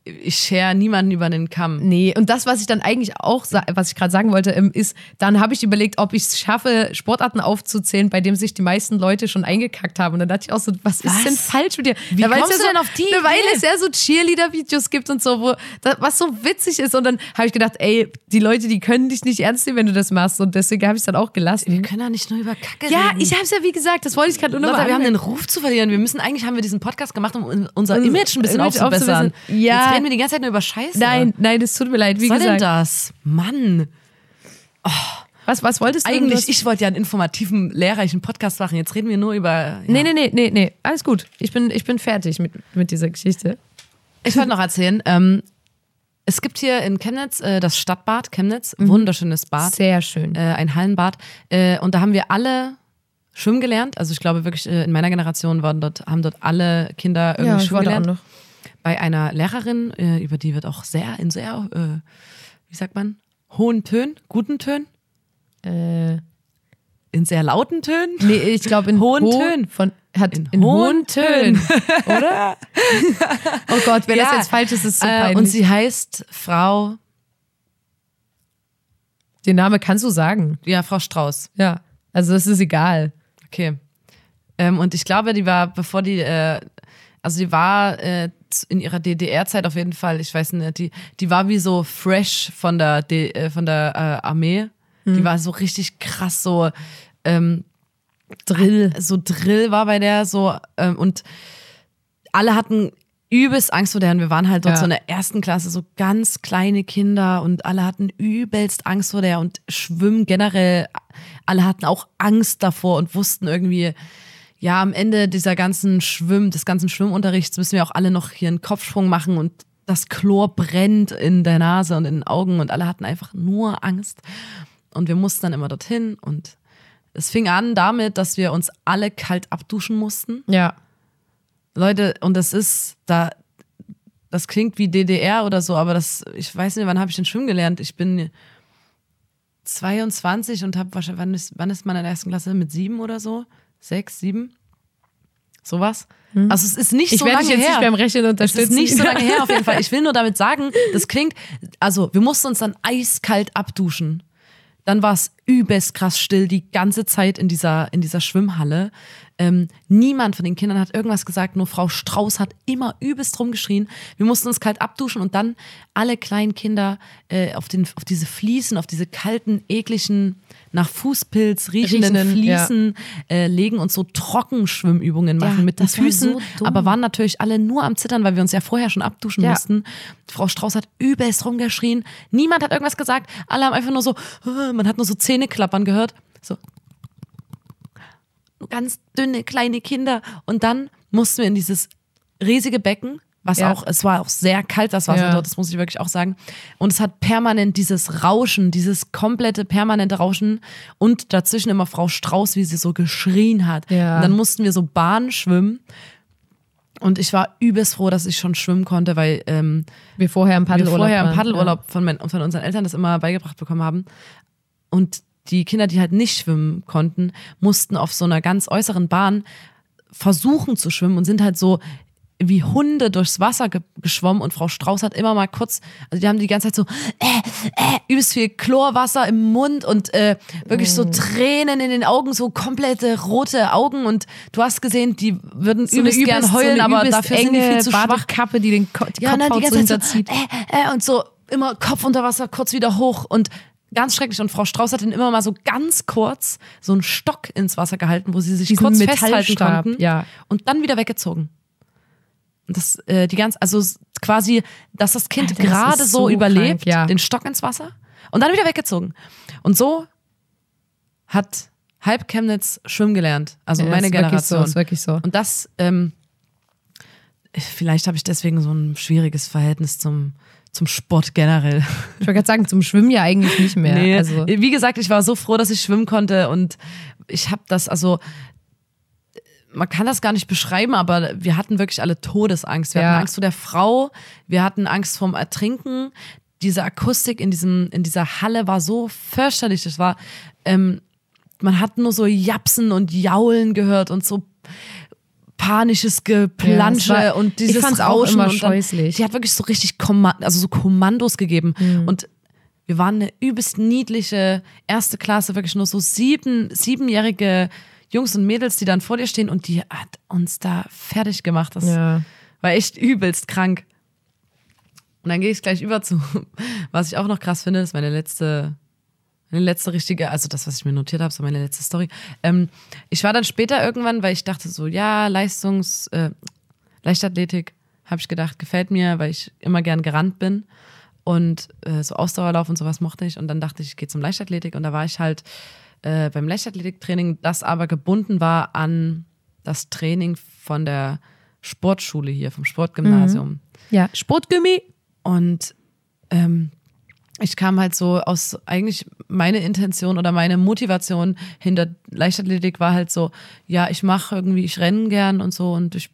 ich share niemanden über den Kamm.
Nee, und das, was ich dann eigentlich auch, was ich gerade sagen wollte, ähm, ist, dann habe ich überlegt, ob ich es schaffe, Sportarten aufzuzählen, bei denen sich die meisten Leute schon eingekackt haben. Und dann dachte ich auch so, was, ist
Was?
denn falsch mit dir?
Wie
weil es
kommst
ja
du
so,
denn auf die
Na, Weil es ja so Cheerleader-Videos gibt und so, wo, da, was so witzig ist. Und dann habe ich gedacht, ey, die Leute, die können dich nicht ernst nehmen, wenn du das machst. Und deswegen habe ich es dann auch
Wir
gelassen.
können ja nicht nur über Kacke
Ja,
reden.
ich habe es ja wie gesagt, das wollte ich gerade nur
Lotta, wir haben den. Ruf zu verlieren. Wir müssen eigentlich haben wir diesen Podcast gemacht, um unser Image ein bisschen
Image
aufzubessern.
aufzubessern. Ja.
Jetzt reden wir die ganze Zeit nur über Scheiße.
Nein, nein, das tut mir leid. Wie
Was soll denn
gesagt,
das? Mann.
was, was wolltest du?
Eigentlich, ich wollte ja einen informativen, lehrreichen Podcast machen. Jetzt reden wir nur über. Ja.
Nee, nee, nee, nee, nee. Alles gut. Ich bin, ich bin fertig mit, mit dieser Geschichte.
Ich wollte noch erzählen, ähm, es gibt hier in Chemnitz äh, das Stadtbad Chemnitz, wunderschönes Bad,
Sehr schön.
äh, ein Hallenbad. Äh, und da haben wir alle schwimmen gelernt. Also ich glaube wirklich, äh, in meiner Generation waren dort, haben dort alle Kinder irgendwie schwimmen gelernt. Bei einer Lehrerin, äh, über die wird auch sehr, in sehr, äh, wie sagt man, hohen Tönen, guten Tönen,
Äh,
in sehr lauten Tönen?
Nee, ich glaube in [laughs]
Hohen
ho
Tönen.
Von, hat in,
In
hohen
hohen
Tönen. [laughs] Oder? [laughs] oh Gott, wenn das
Ja,
jetzt falsch ist, ist es so
äh, und sie heißt Frau,
Den Namen kannst du sagen.
ja, Frau Strauß.
Ja. Also das ist egal.
Okay. Ähm, und ich glaube, die war, bevor die, äh, also die war äh, in ihrer DDR-Zeit auf jeden Fall, ich weiß nicht, die, die war wie so fresh von der, D, äh, von der äh, Armee. Die war so richtig krass, so ähm,
Drill.
so Drill war bei der so ähm, und alle hatten übelst Angst vor der und wir waren halt dort
Ja.
so in der ersten Klasse, so ganz kleine Kinder und alle hatten übelst Angst vor der und Schwimmen generell, alle hatten auch Angst davor und wussten irgendwie, ja, am Ende dieser ganzen Schwimm, des ganzen Schwimmunterrichts müssen wir auch alle noch hier einen Kopfsprung machen und das Chlor brennt in der Nase und in den Augen und alle hatten einfach nur Angst. Und wir mussten dann immer dorthin und es fing an damit, dass wir uns alle kalt abduschen mussten.
Ja.
Leute, und das ist da, das klingt wie DDR oder so, aber das, ich weiß nicht, wann habe ich denn schwimmen gelernt? Ich bin 22 und habe wahrscheinlich, wann ist, wann ist man in der ersten Klasse? Mit sieben oder so? Sechs, sieben? Sowas? Also es ist nicht
Hm. Ich
so
werde
lange
dich jetzt
her.
nicht beim Rechnen
Es
unterstützen.
ist nicht so lange her auf jeden Fall. [laughs] Ich will nur damit sagen, das klingt, also wir mussten uns dann eiskalt abduschen. Dann war es übelst krass still die ganze Zeit in dieser, in dieser Schwimmhalle. Ähm, niemand von den Kindern hat irgendwas gesagt, nur Frau Strauß hat immer übelst rumgeschrien. Wir mussten uns kalt abduschen und dann alle kleinen Kinder äh, auf, den, auf diese Fliesen, auf diese kalten, ekligen, nach Fußpilz riechenden,
Riechenden, ja.
Fliesen äh, legen und so Trockenschwimmübungen machen
Ja,
mit den
das war
Füßen.
so
aber waren natürlich alle nur am Zittern, weil wir uns ja vorher schon abduschen
Ja.
mussten. Frau Strauß hat übelst rumgeschrien. Niemand hat irgendwas gesagt. Alle haben einfach nur so, äh, man hat nur so Zähne klappern gehört. So. Ganz dünne, kleine Kinder. Und dann mussten wir in dieses riesige Becken, was
Ja.
auch, es war auch sehr kalt, das Wasser
Ja.
dort, das muss ich wirklich auch sagen. Und es hat permanent dieses Rauschen, dieses komplette permanente Rauschen und dazwischen immer Frau Strauß, wie sie so geschrien hat.
Ja.
Und dann mussten wir so Bahn schwimmen. Und ich war übelst froh, dass ich schon schwimmen konnte, weil ähm,
Wir vorher im Paddelurlaub
vorher im. Paddelurlaub von, von unseren Eltern das immer beigebracht bekommen haben. Und die Kinder, die halt nicht schwimmen konnten, mussten auf so einer ganz äußeren Bahn versuchen zu schwimmen und sind halt so wie Hunde durchs Wasser ge geschwommen und Frau Strauß hat immer mal kurz, also die haben die ganze Zeit so äh, äh, übelst viel Chlorwasser im Mund und äh, wirklich so Tränen in den Augen, so komplette rote Augen und du hast gesehen, die würden
So eine
übelst gern
übelst-
heulen,
so
aber
übelst
dafür sind die viel zu schwach.
Badekappe, die den Ko die
Ja, nein, die ganze
so
Zeit so,
hinterzieht.
äh, äh, und so immer Kopf unter Wasser, kurz wieder hoch und ganz schrecklich. Und Frau Strauß hat dann immer mal so ganz kurz so einen Stock ins Wasser gehalten, wo sie sich
Diesen
kurz festhalten konnten
ja.
und dann wieder weggezogen. Und das, äh, die ganz, also quasi, dass das Kind
Alter, das
gerade
ist
so,
so
überlebt,
krank, ja.
den Stock ins Wasser und dann wieder weggezogen. Und so hat halb Chemnitz schwimmen gelernt. Also
Ja,
meine
ist wirklich so,
Generation.
ist wirklich so.
Und das, ähm, vielleicht habe ich deswegen so ein schwieriges Verhältnis zum, zum Sport generell.
Ich wollte gerade sagen, zum Schwimmen ja eigentlich nicht mehr.
Nee,
Also,
wie gesagt, ich war so froh, dass ich schwimmen konnte und ich habe das, also man kann das gar nicht beschreiben, aber wir hatten wirklich alle Todesangst. Wir
Ja.
hatten Angst vor der Frau, wir hatten Angst vorm Ertrinken. Diese Akustik in, diesem, in dieser Halle war so fürchterlich. Das war, ähm, man hat nur so Japsen und Jaulen gehört und so panisches Geplansche
Ja, war-
und dieses
ich fand's auch
Rauschen
immer
dann,
scheußlich.
Die hat wirklich so richtig Komma also so Kommandos gegeben
Mhm.
und wir waren eine übelst niedliche erste Klasse, wirklich nur so sieben, siebenjährige Jungs und Mädels, die dann vor dir stehen und die hat uns da fertig gemacht. Das
ja.
war echt übelst krank. Und dann gehe ich gleich über zu, [laughs] was ich auch noch krass finde, ist meine letzte, meine letzte richtige, also das, was ich mir notiert habe, so meine letzte Story. Ähm, ich war dann später irgendwann, weil ich dachte so, ja, Leistungs, äh, Leichtathletik, habe ich gedacht, gefällt mir, weil ich immer gern gerannt bin. Und äh, so Ausdauerlauf und sowas mochte ich. Und dann dachte ich, ich gehe zum Leichtathletik. Und da war ich halt äh, beim Leichtathletiktraining, das aber gebunden war an das Training von der Sportschule hier, vom Sportgymnasium.
ja, Sportgummi.
Und ähm, ich kam halt so aus, eigentlich meine Intention oder meine Motivation hinter Leichtathletik war halt so, ja, ich mache irgendwie, ich renne gern und so und ich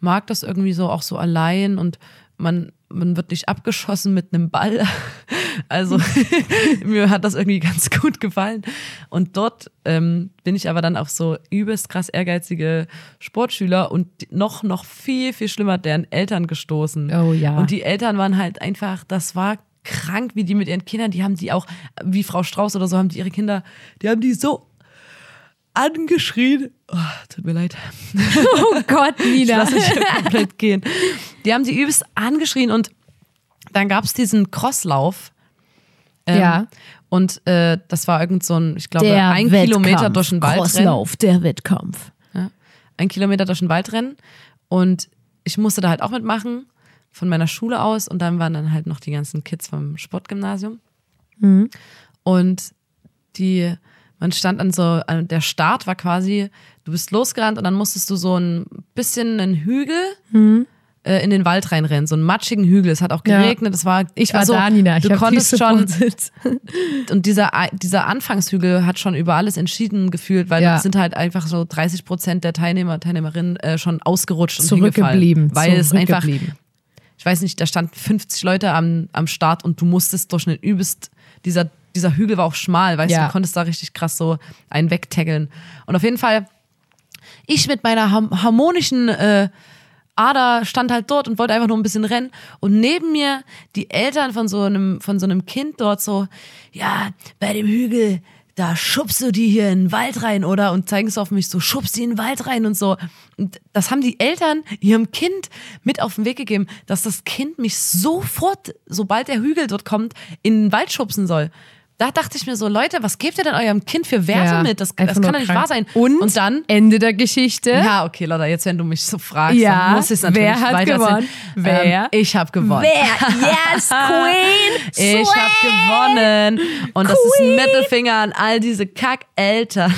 mag das irgendwie so auch so allein und man, man wird nicht abgeschossen mit einem Ball [laughs] Also [laughs] mir hat das irgendwie ganz [laughs] gut gefallen. Und dort ähm, bin ich aber dann auf so übelst krass ehrgeizige Sportschüler und noch, noch viel, viel schlimmer, deren Eltern gestoßen.
Oh ja.
Und die Eltern waren halt einfach, das war krank, wie die mit ihren Kindern, die haben die auch, wie Frau Strauß oder so, haben die ihre Kinder, die haben die so angeschrien. Oh, tut mir leid. [laughs]
Oh Gott,
Ich
Nina.
lasse mich komplett gehen. Die haben die übelst angeschrien und dann gab es diesen Crosslauf. Ähm,
Ja.
Und äh, das war irgend so ein, ich glaube, ein Kilometer durch den Wald rennen.
Crosslauf, der Wettkampf.
Ja, ein Kilometer durch den Wald rennen. Und ich musste da halt auch mitmachen von meiner Schule aus. Und dann waren dann halt noch die ganzen Kids vom Sportgymnasium. Und die, man stand an so, an der Start war quasi, du bist losgerannt und dann musstest du so ein bisschen einen Hügel äh, in den Wald reinrennen, so einen matschigen Hügel. Es hat auch
Ja.
geregnet, es war,
Ich war
also,
da, Nina. Ich
du konntest schon, [laughs] und dieser, dieser Anfangshügel hat schon über alles entschieden gefühlt, weil
Ja.
sind halt einfach so 30 Prozent der Teilnehmer, Teilnehmerinnen äh, schon ausgerutscht und.
Zurückgeblieben.
Weil es einfach. Ich weiß nicht, da standen 50 Leute am, am Start und du musstest durch einen übelst, dieser, dieser Hügel war auch schmal, weißt
Ja.
du, du konntest da richtig krass so einen wegtaggeln. Und auf jeden Fall, ich mit meiner harmonischen äh, Ader stand halt dort und wollte einfach nur ein bisschen rennen. Und neben mir die Eltern von so einem, von so einem Kind dort so, ja, bei dem Hügel, da schubst du die hier in den Wald rein, oder? Und zeigen es auf mich so, schubst die in den Wald rein und so. Und das haben die Eltern ihrem Kind mit auf den Weg gegeben, dass das Kind mich sofort, sobald der Hügel dort kommt, in den Wald schubsen soll. Da dachte ich mir so, Leute, was gebt ihr denn eurem Kind für Werte
Ja,
mit? Das, das kann doch nicht
krank.
wahr sein.
Und,
und dann
Ende der Geschichte.
ja, okay, Lotta, jetzt wenn du mich so fragst,
Ja,
dann muss ich es natürlich
wer hat gewonnen? Wer?
Ähm, ich habe gewonnen.
Yes, [laughs] Queen!
Ich habe gewonnen. Und das ist ein Mittelfinger an all diese Kackeltern.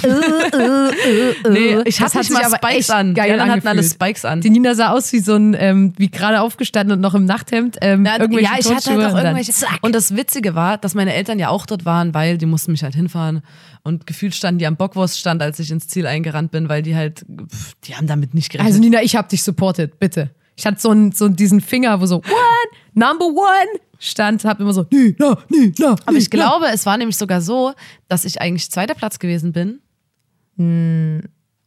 nee, ich hatte
hat
nicht mal Spikes an. Die
geil
anderen hatten alle. Spikes an.
Die Nina sah aus wie so ein, ähm, wie gerade aufgestanden und noch im Nachthemd. Ähm,
Ja,
irgendwelche
ja, ich hatte halt auch irgendwelche. Und das Witzige war, dass meine Eltern ja auch dort waren, weil die mussten mich halt hinfahren. Und gefühlt standen die am Bockwurststand, als ich ins Ziel eingerannt bin, weil die halt, pff, die haben damit nicht gerechnet.
Also Nina, ich hab dich supported, bitte. Ich hatte so, einen, so diesen Finger, wo so one, number one stand, hab immer so Nina, Nina.
Aber ich glaube, es war nämlich sogar so, dass ich eigentlich zweiter Platz gewesen bin.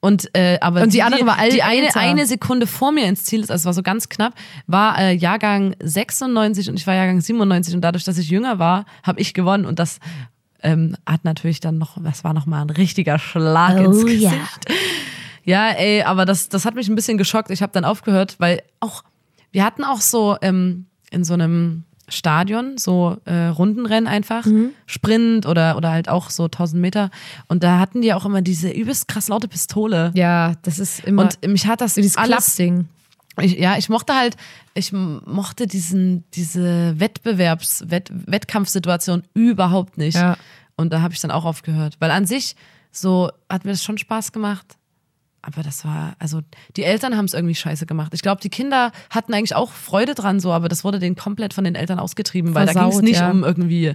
Und, äh, aber
Und die andere war all-
die eine,
älter.
eine Sekunde vor mir ins Ziel ist, also es war so ganz knapp, war äh, Jahrgang 96 und ich war Jahrgang 97 und dadurch, dass ich jünger war, habe ich gewonnen und das ähm, hat natürlich dann noch, das war noch mal ein richtiger Schlag ins
Oh, ja.
Gesicht. Ja, ey, aber das, das hat mich ein bisschen geschockt. Ich habe dann aufgehört, weil auch, wir hatten auch so ähm, in so einem Stadion so äh, Rundenrennen einfach,
Mhm.
Sprint oder, oder halt auch so 1000 Meter. Und da hatten die auch immer diese übelst krass laute Pistole.
Ja, das ist immer
Und mich hat das
dieses
alles,
Klappding.
ich, ja, ich mochte halt, ich mochte diesen, diese Wettbewerbs-, Wett, Wettkampfsituation überhaupt nicht.
Ja.
Und da habe ich dann auch aufgehört. Weil an sich, so hat mir das schon Spaß gemacht. Aber das war, also die Eltern haben es irgendwie scheiße gemacht. Ich glaube, die Kinder hatten eigentlich auch Freude dran so, aber das wurde denen komplett von den Eltern ausgetrieben, weil da ging es
Versaut,
nicht
ja.
um irgendwie,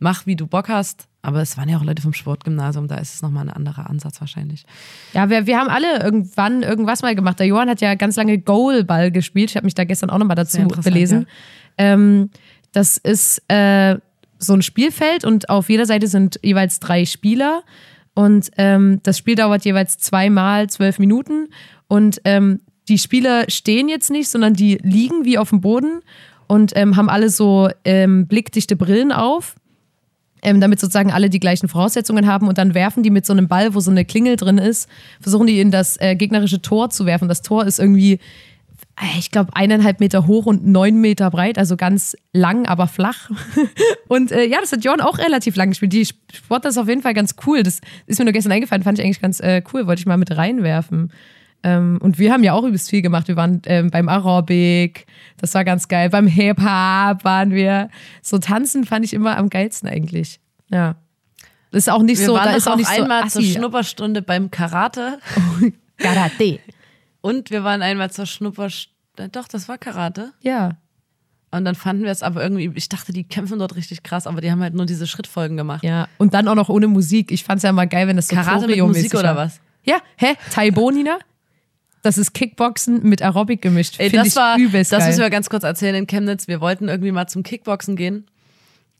mach wie du Bock hast. Aber es waren ja auch Leute vom Sportgymnasium, da ist es nochmal ein anderer Ansatz wahrscheinlich.
Ja, wir, wir haben alle irgendwann irgendwas mal gemacht. Der Johann hat ja ganz lange Goalball gespielt. Ich habe mich da gestern auch nochmal dazu
interessant,
belesen. Ähm, das ist äh, so ein Spielfeld und auf jeder Seite sind jeweils drei Spieler. Und ähm, das Spiel dauert jeweils zweimal zwölf Minuten. Und ähm, die Spieler stehen jetzt nicht, sondern die liegen wie auf dem Boden und ähm, haben alle so ähm, blickdichte Brillen auf ähm, damit sozusagen alle die gleichen Voraussetzungen haben und dann werfen die mit so einem Ball, wo so eine Klingel drin ist, versuchen die in das äh, gegnerische Tor zu werfen. Das Tor ist irgendwie, ich glaube, eineinhalb Meter hoch und neun Meter breit, also ganz lang, aber flach. [laughs] und äh, ja, das hat Jorn auch relativ lang gespielt. Die Sport ist auf jeden Fall ganz cool. Das ist mir nur gestern eingefallen, fand ich eigentlich ganz äh, cool, wollte ich mal mit reinwerfen. Ähm, und wir haben ja auch übelst viel gemacht. Wir waren ähm, beim Aerobic, das war ganz geil. Beim Hip-Hop waren wir. So tanzen fand ich immer am geilsten eigentlich. Ja. Das ist auch nicht
Wir
so, da ist auch
auch
nicht so
einmal zur
assi.
Schnupperstunde beim Karate
Karate.
Und wir waren einmal zur Schnupperstunde, doch, das war Karate.
Ja.
Und dann fanden wir es aber irgendwie, ich dachte, die kämpfen dort richtig krass, aber die haben halt nur diese Schrittfolgen gemacht.
Ja. Und dann auch noch ohne Musik. Ich fand es ja mal geil, wenn das so
Karate mit Musik oder was?
Ja, hä? Taibo, Nina? Das ist Kickboxen mit Aerobic gemischt.
Ey,
Find
das
ich
war,
übelst
das
geil.
müssen wir ganz kurz erzählen in Chemnitz. Wir wollten irgendwie mal zum Kickboxen gehen.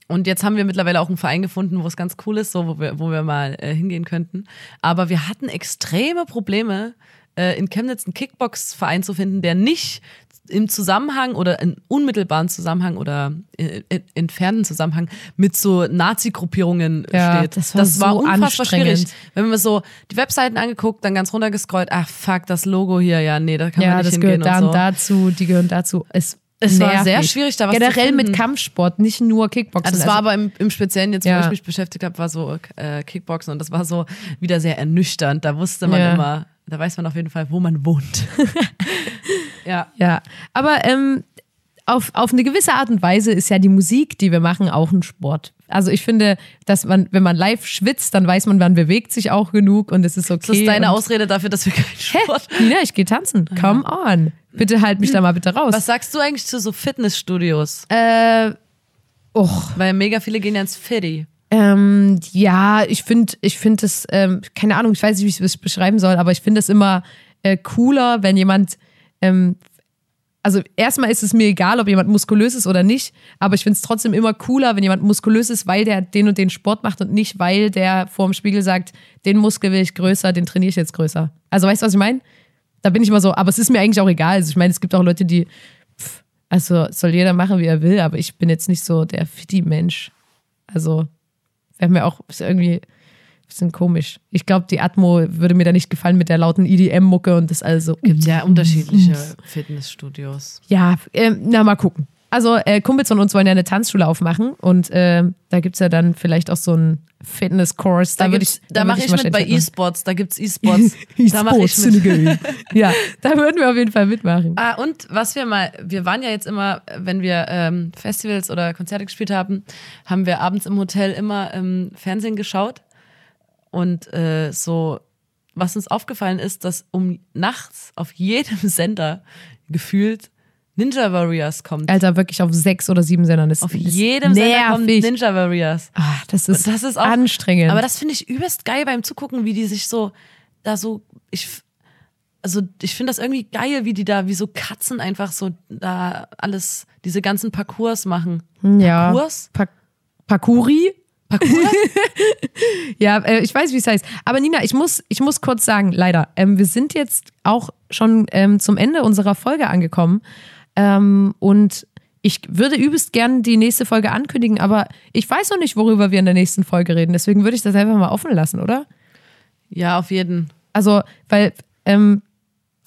Und jetzt haben wir mittlerweile auch einen Verein gefunden, wo es ganz cool ist, so, wo wir, wo wir mal äh, hingehen könnten. Aber wir hatten extreme Probleme, äh, in Chemnitz einen Kickbox-Verein zu finden, der nicht im Zusammenhang oder in unmittelbaren Zusammenhang oder in, in, entfernten Zusammenhang mit so Nazi-Gruppierungen
Ja,
steht.
das war so
unfassbar schwierig. Wenn man so die Webseiten angeguckt, dann ganz runtergescrollt, ach fuck, das Logo hier, ja, nee, da kann man
Ja,
nicht
das
hingehen
gehört da
und
und
so.
dazu, die gehören dazu. Es,
Es war sehr schwierig, da was
Generell mit. Kampfsport, nicht nur Kickboxen.
Ah, das war aber im, im Speziellen jetzt, wo
Ja.
ich mich beschäftigt habe, war so äh, Kickboxen und das war so wieder sehr ernüchternd. Da wusste man
Ja.
immer, da weiß man auf jeden Fall, wo man wohnt. [laughs] ja.
Ja, aber ähm, auf, auf eine gewisse Art und Weise ist ja die Musik, die wir machen, auch ein Sport. Also ich finde, dass man, wenn man live schwitzt, dann weiß man, man bewegt sich auch genug und es ist okay.
Das ist deine Ausrede dafür, dass wir keinen Sport.
Hä? Nina, ich gehe tanzen. Come on. Bitte halt mich da mal bitte raus.
Was sagst du eigentlich zu so Fitnessstudios?
Äh, och,
Weil mega viele gehen ja ins Fitty.
Ähm, ja, ich finde, ich finde es, ähm, keine Ahnung, ich weiß nicht, wie ich es beschreiben soll, aber ich finde es immer äh, cooler, wenn jemand, ähm, also erstmal ist es mir egal, ob jemand muskulös ist oder nicht, aber ich finde es trotzdem immer cooler, wenn jemand muskulös ist, weil der den und den Sport macht und nicht, weil der vor dem Spiegel sagt, den Muskel will ich größer, den trainiere ich jetzt größer. Also weißt du, was ich meine? Da bin ich immer so, aber es ist mir eigentlich auch egal. Also ich meine, es gibt auch Leute, die, pff, also soll jeder machen, wie er will, aber ich bin jetzt nicht so der Fitti-Mensch. Also wäre mir auch irgendwie ein bisschen komisch. Ich glaube, die Atmo würde mir da nicht gefallen mit der lauten EDM-Mucke und das also.
Gibt ja [laughs] unterschiedliche Fitnessstudios.
Ja, ähm, na mal gucken. Also äh, Kumpels von uns wollen ja eine Tanzschule aufmachen und ähm, da gibt es ja dann vielleicht auch so einen Fitness-Course.
Da,
würde
gibt's- da
würd
mache ich
mal
mit bei. E-Sports. Da gibt es E-Sports. [laughs] da mache ich mit. [laughs]
Ja, da würden wir auf jeden Fall mitmachen.
Ah, und was wir mal, wir waren ja jetzt immer, wenn wir ähm, Festivals oder Konzerte gespielt haben, haben wir abends im Hotel immer ähm, Fernsehen geschaut. Und äh, so, was uns aufgefallen ist, dass um nachts auf jedem [laughs] Sender gefühlt Ninja Warriors kommt.
Alter, wirklich auf sechs oder sieben Sendern. Das
auf
ist
jedem Sender kommt
nervig.
Ninja Warriors.
Ah, das ist,
das ist auch-
anstrengend.
Aber das finde ich übelst geil beim Zugucken, wie die sich so da so ich also ich finde das irgendwie geil, wie die da wie so Katzen einfach so da alles diese ganzen Parcours machen.
ja.
Parcours?
Pa Parkouri?
Parcours? [laughs]
Ja, äh, ich weiß, wie es heißt. Aber Nina, ich muss, ich muss kurz sagen, leider, ähm, wir sind jetzt auch schon ähm, zum Ende unserer Folge angekommen. Ähm, und ich würde übelst gern die nächste Folge ankündigen, aber ich weiß noch nicht, worüber wir in der nächsten Folge reden. Deswegen würde ich das einfach mal offen lassen, oder?
ja, auf jeden.
Also, weil, ähm,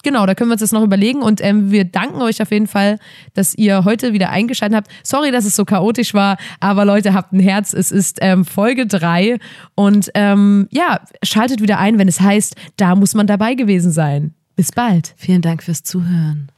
genau, da können wir uns das noch überlegen und ähm, wir danken euch auf jeden Fall, dass ihr heute wieder eingeschaltet habt. Sorry, dass es so chaotisch war, aber Leute, habt ein Herz. Es ist ähm, Folge 3 und ähm, ja, schaltet wieder ein, wenn es heißt, da muss man dabei gewesen sein. Bis bald.
Vielen Dank fürs Zuhören.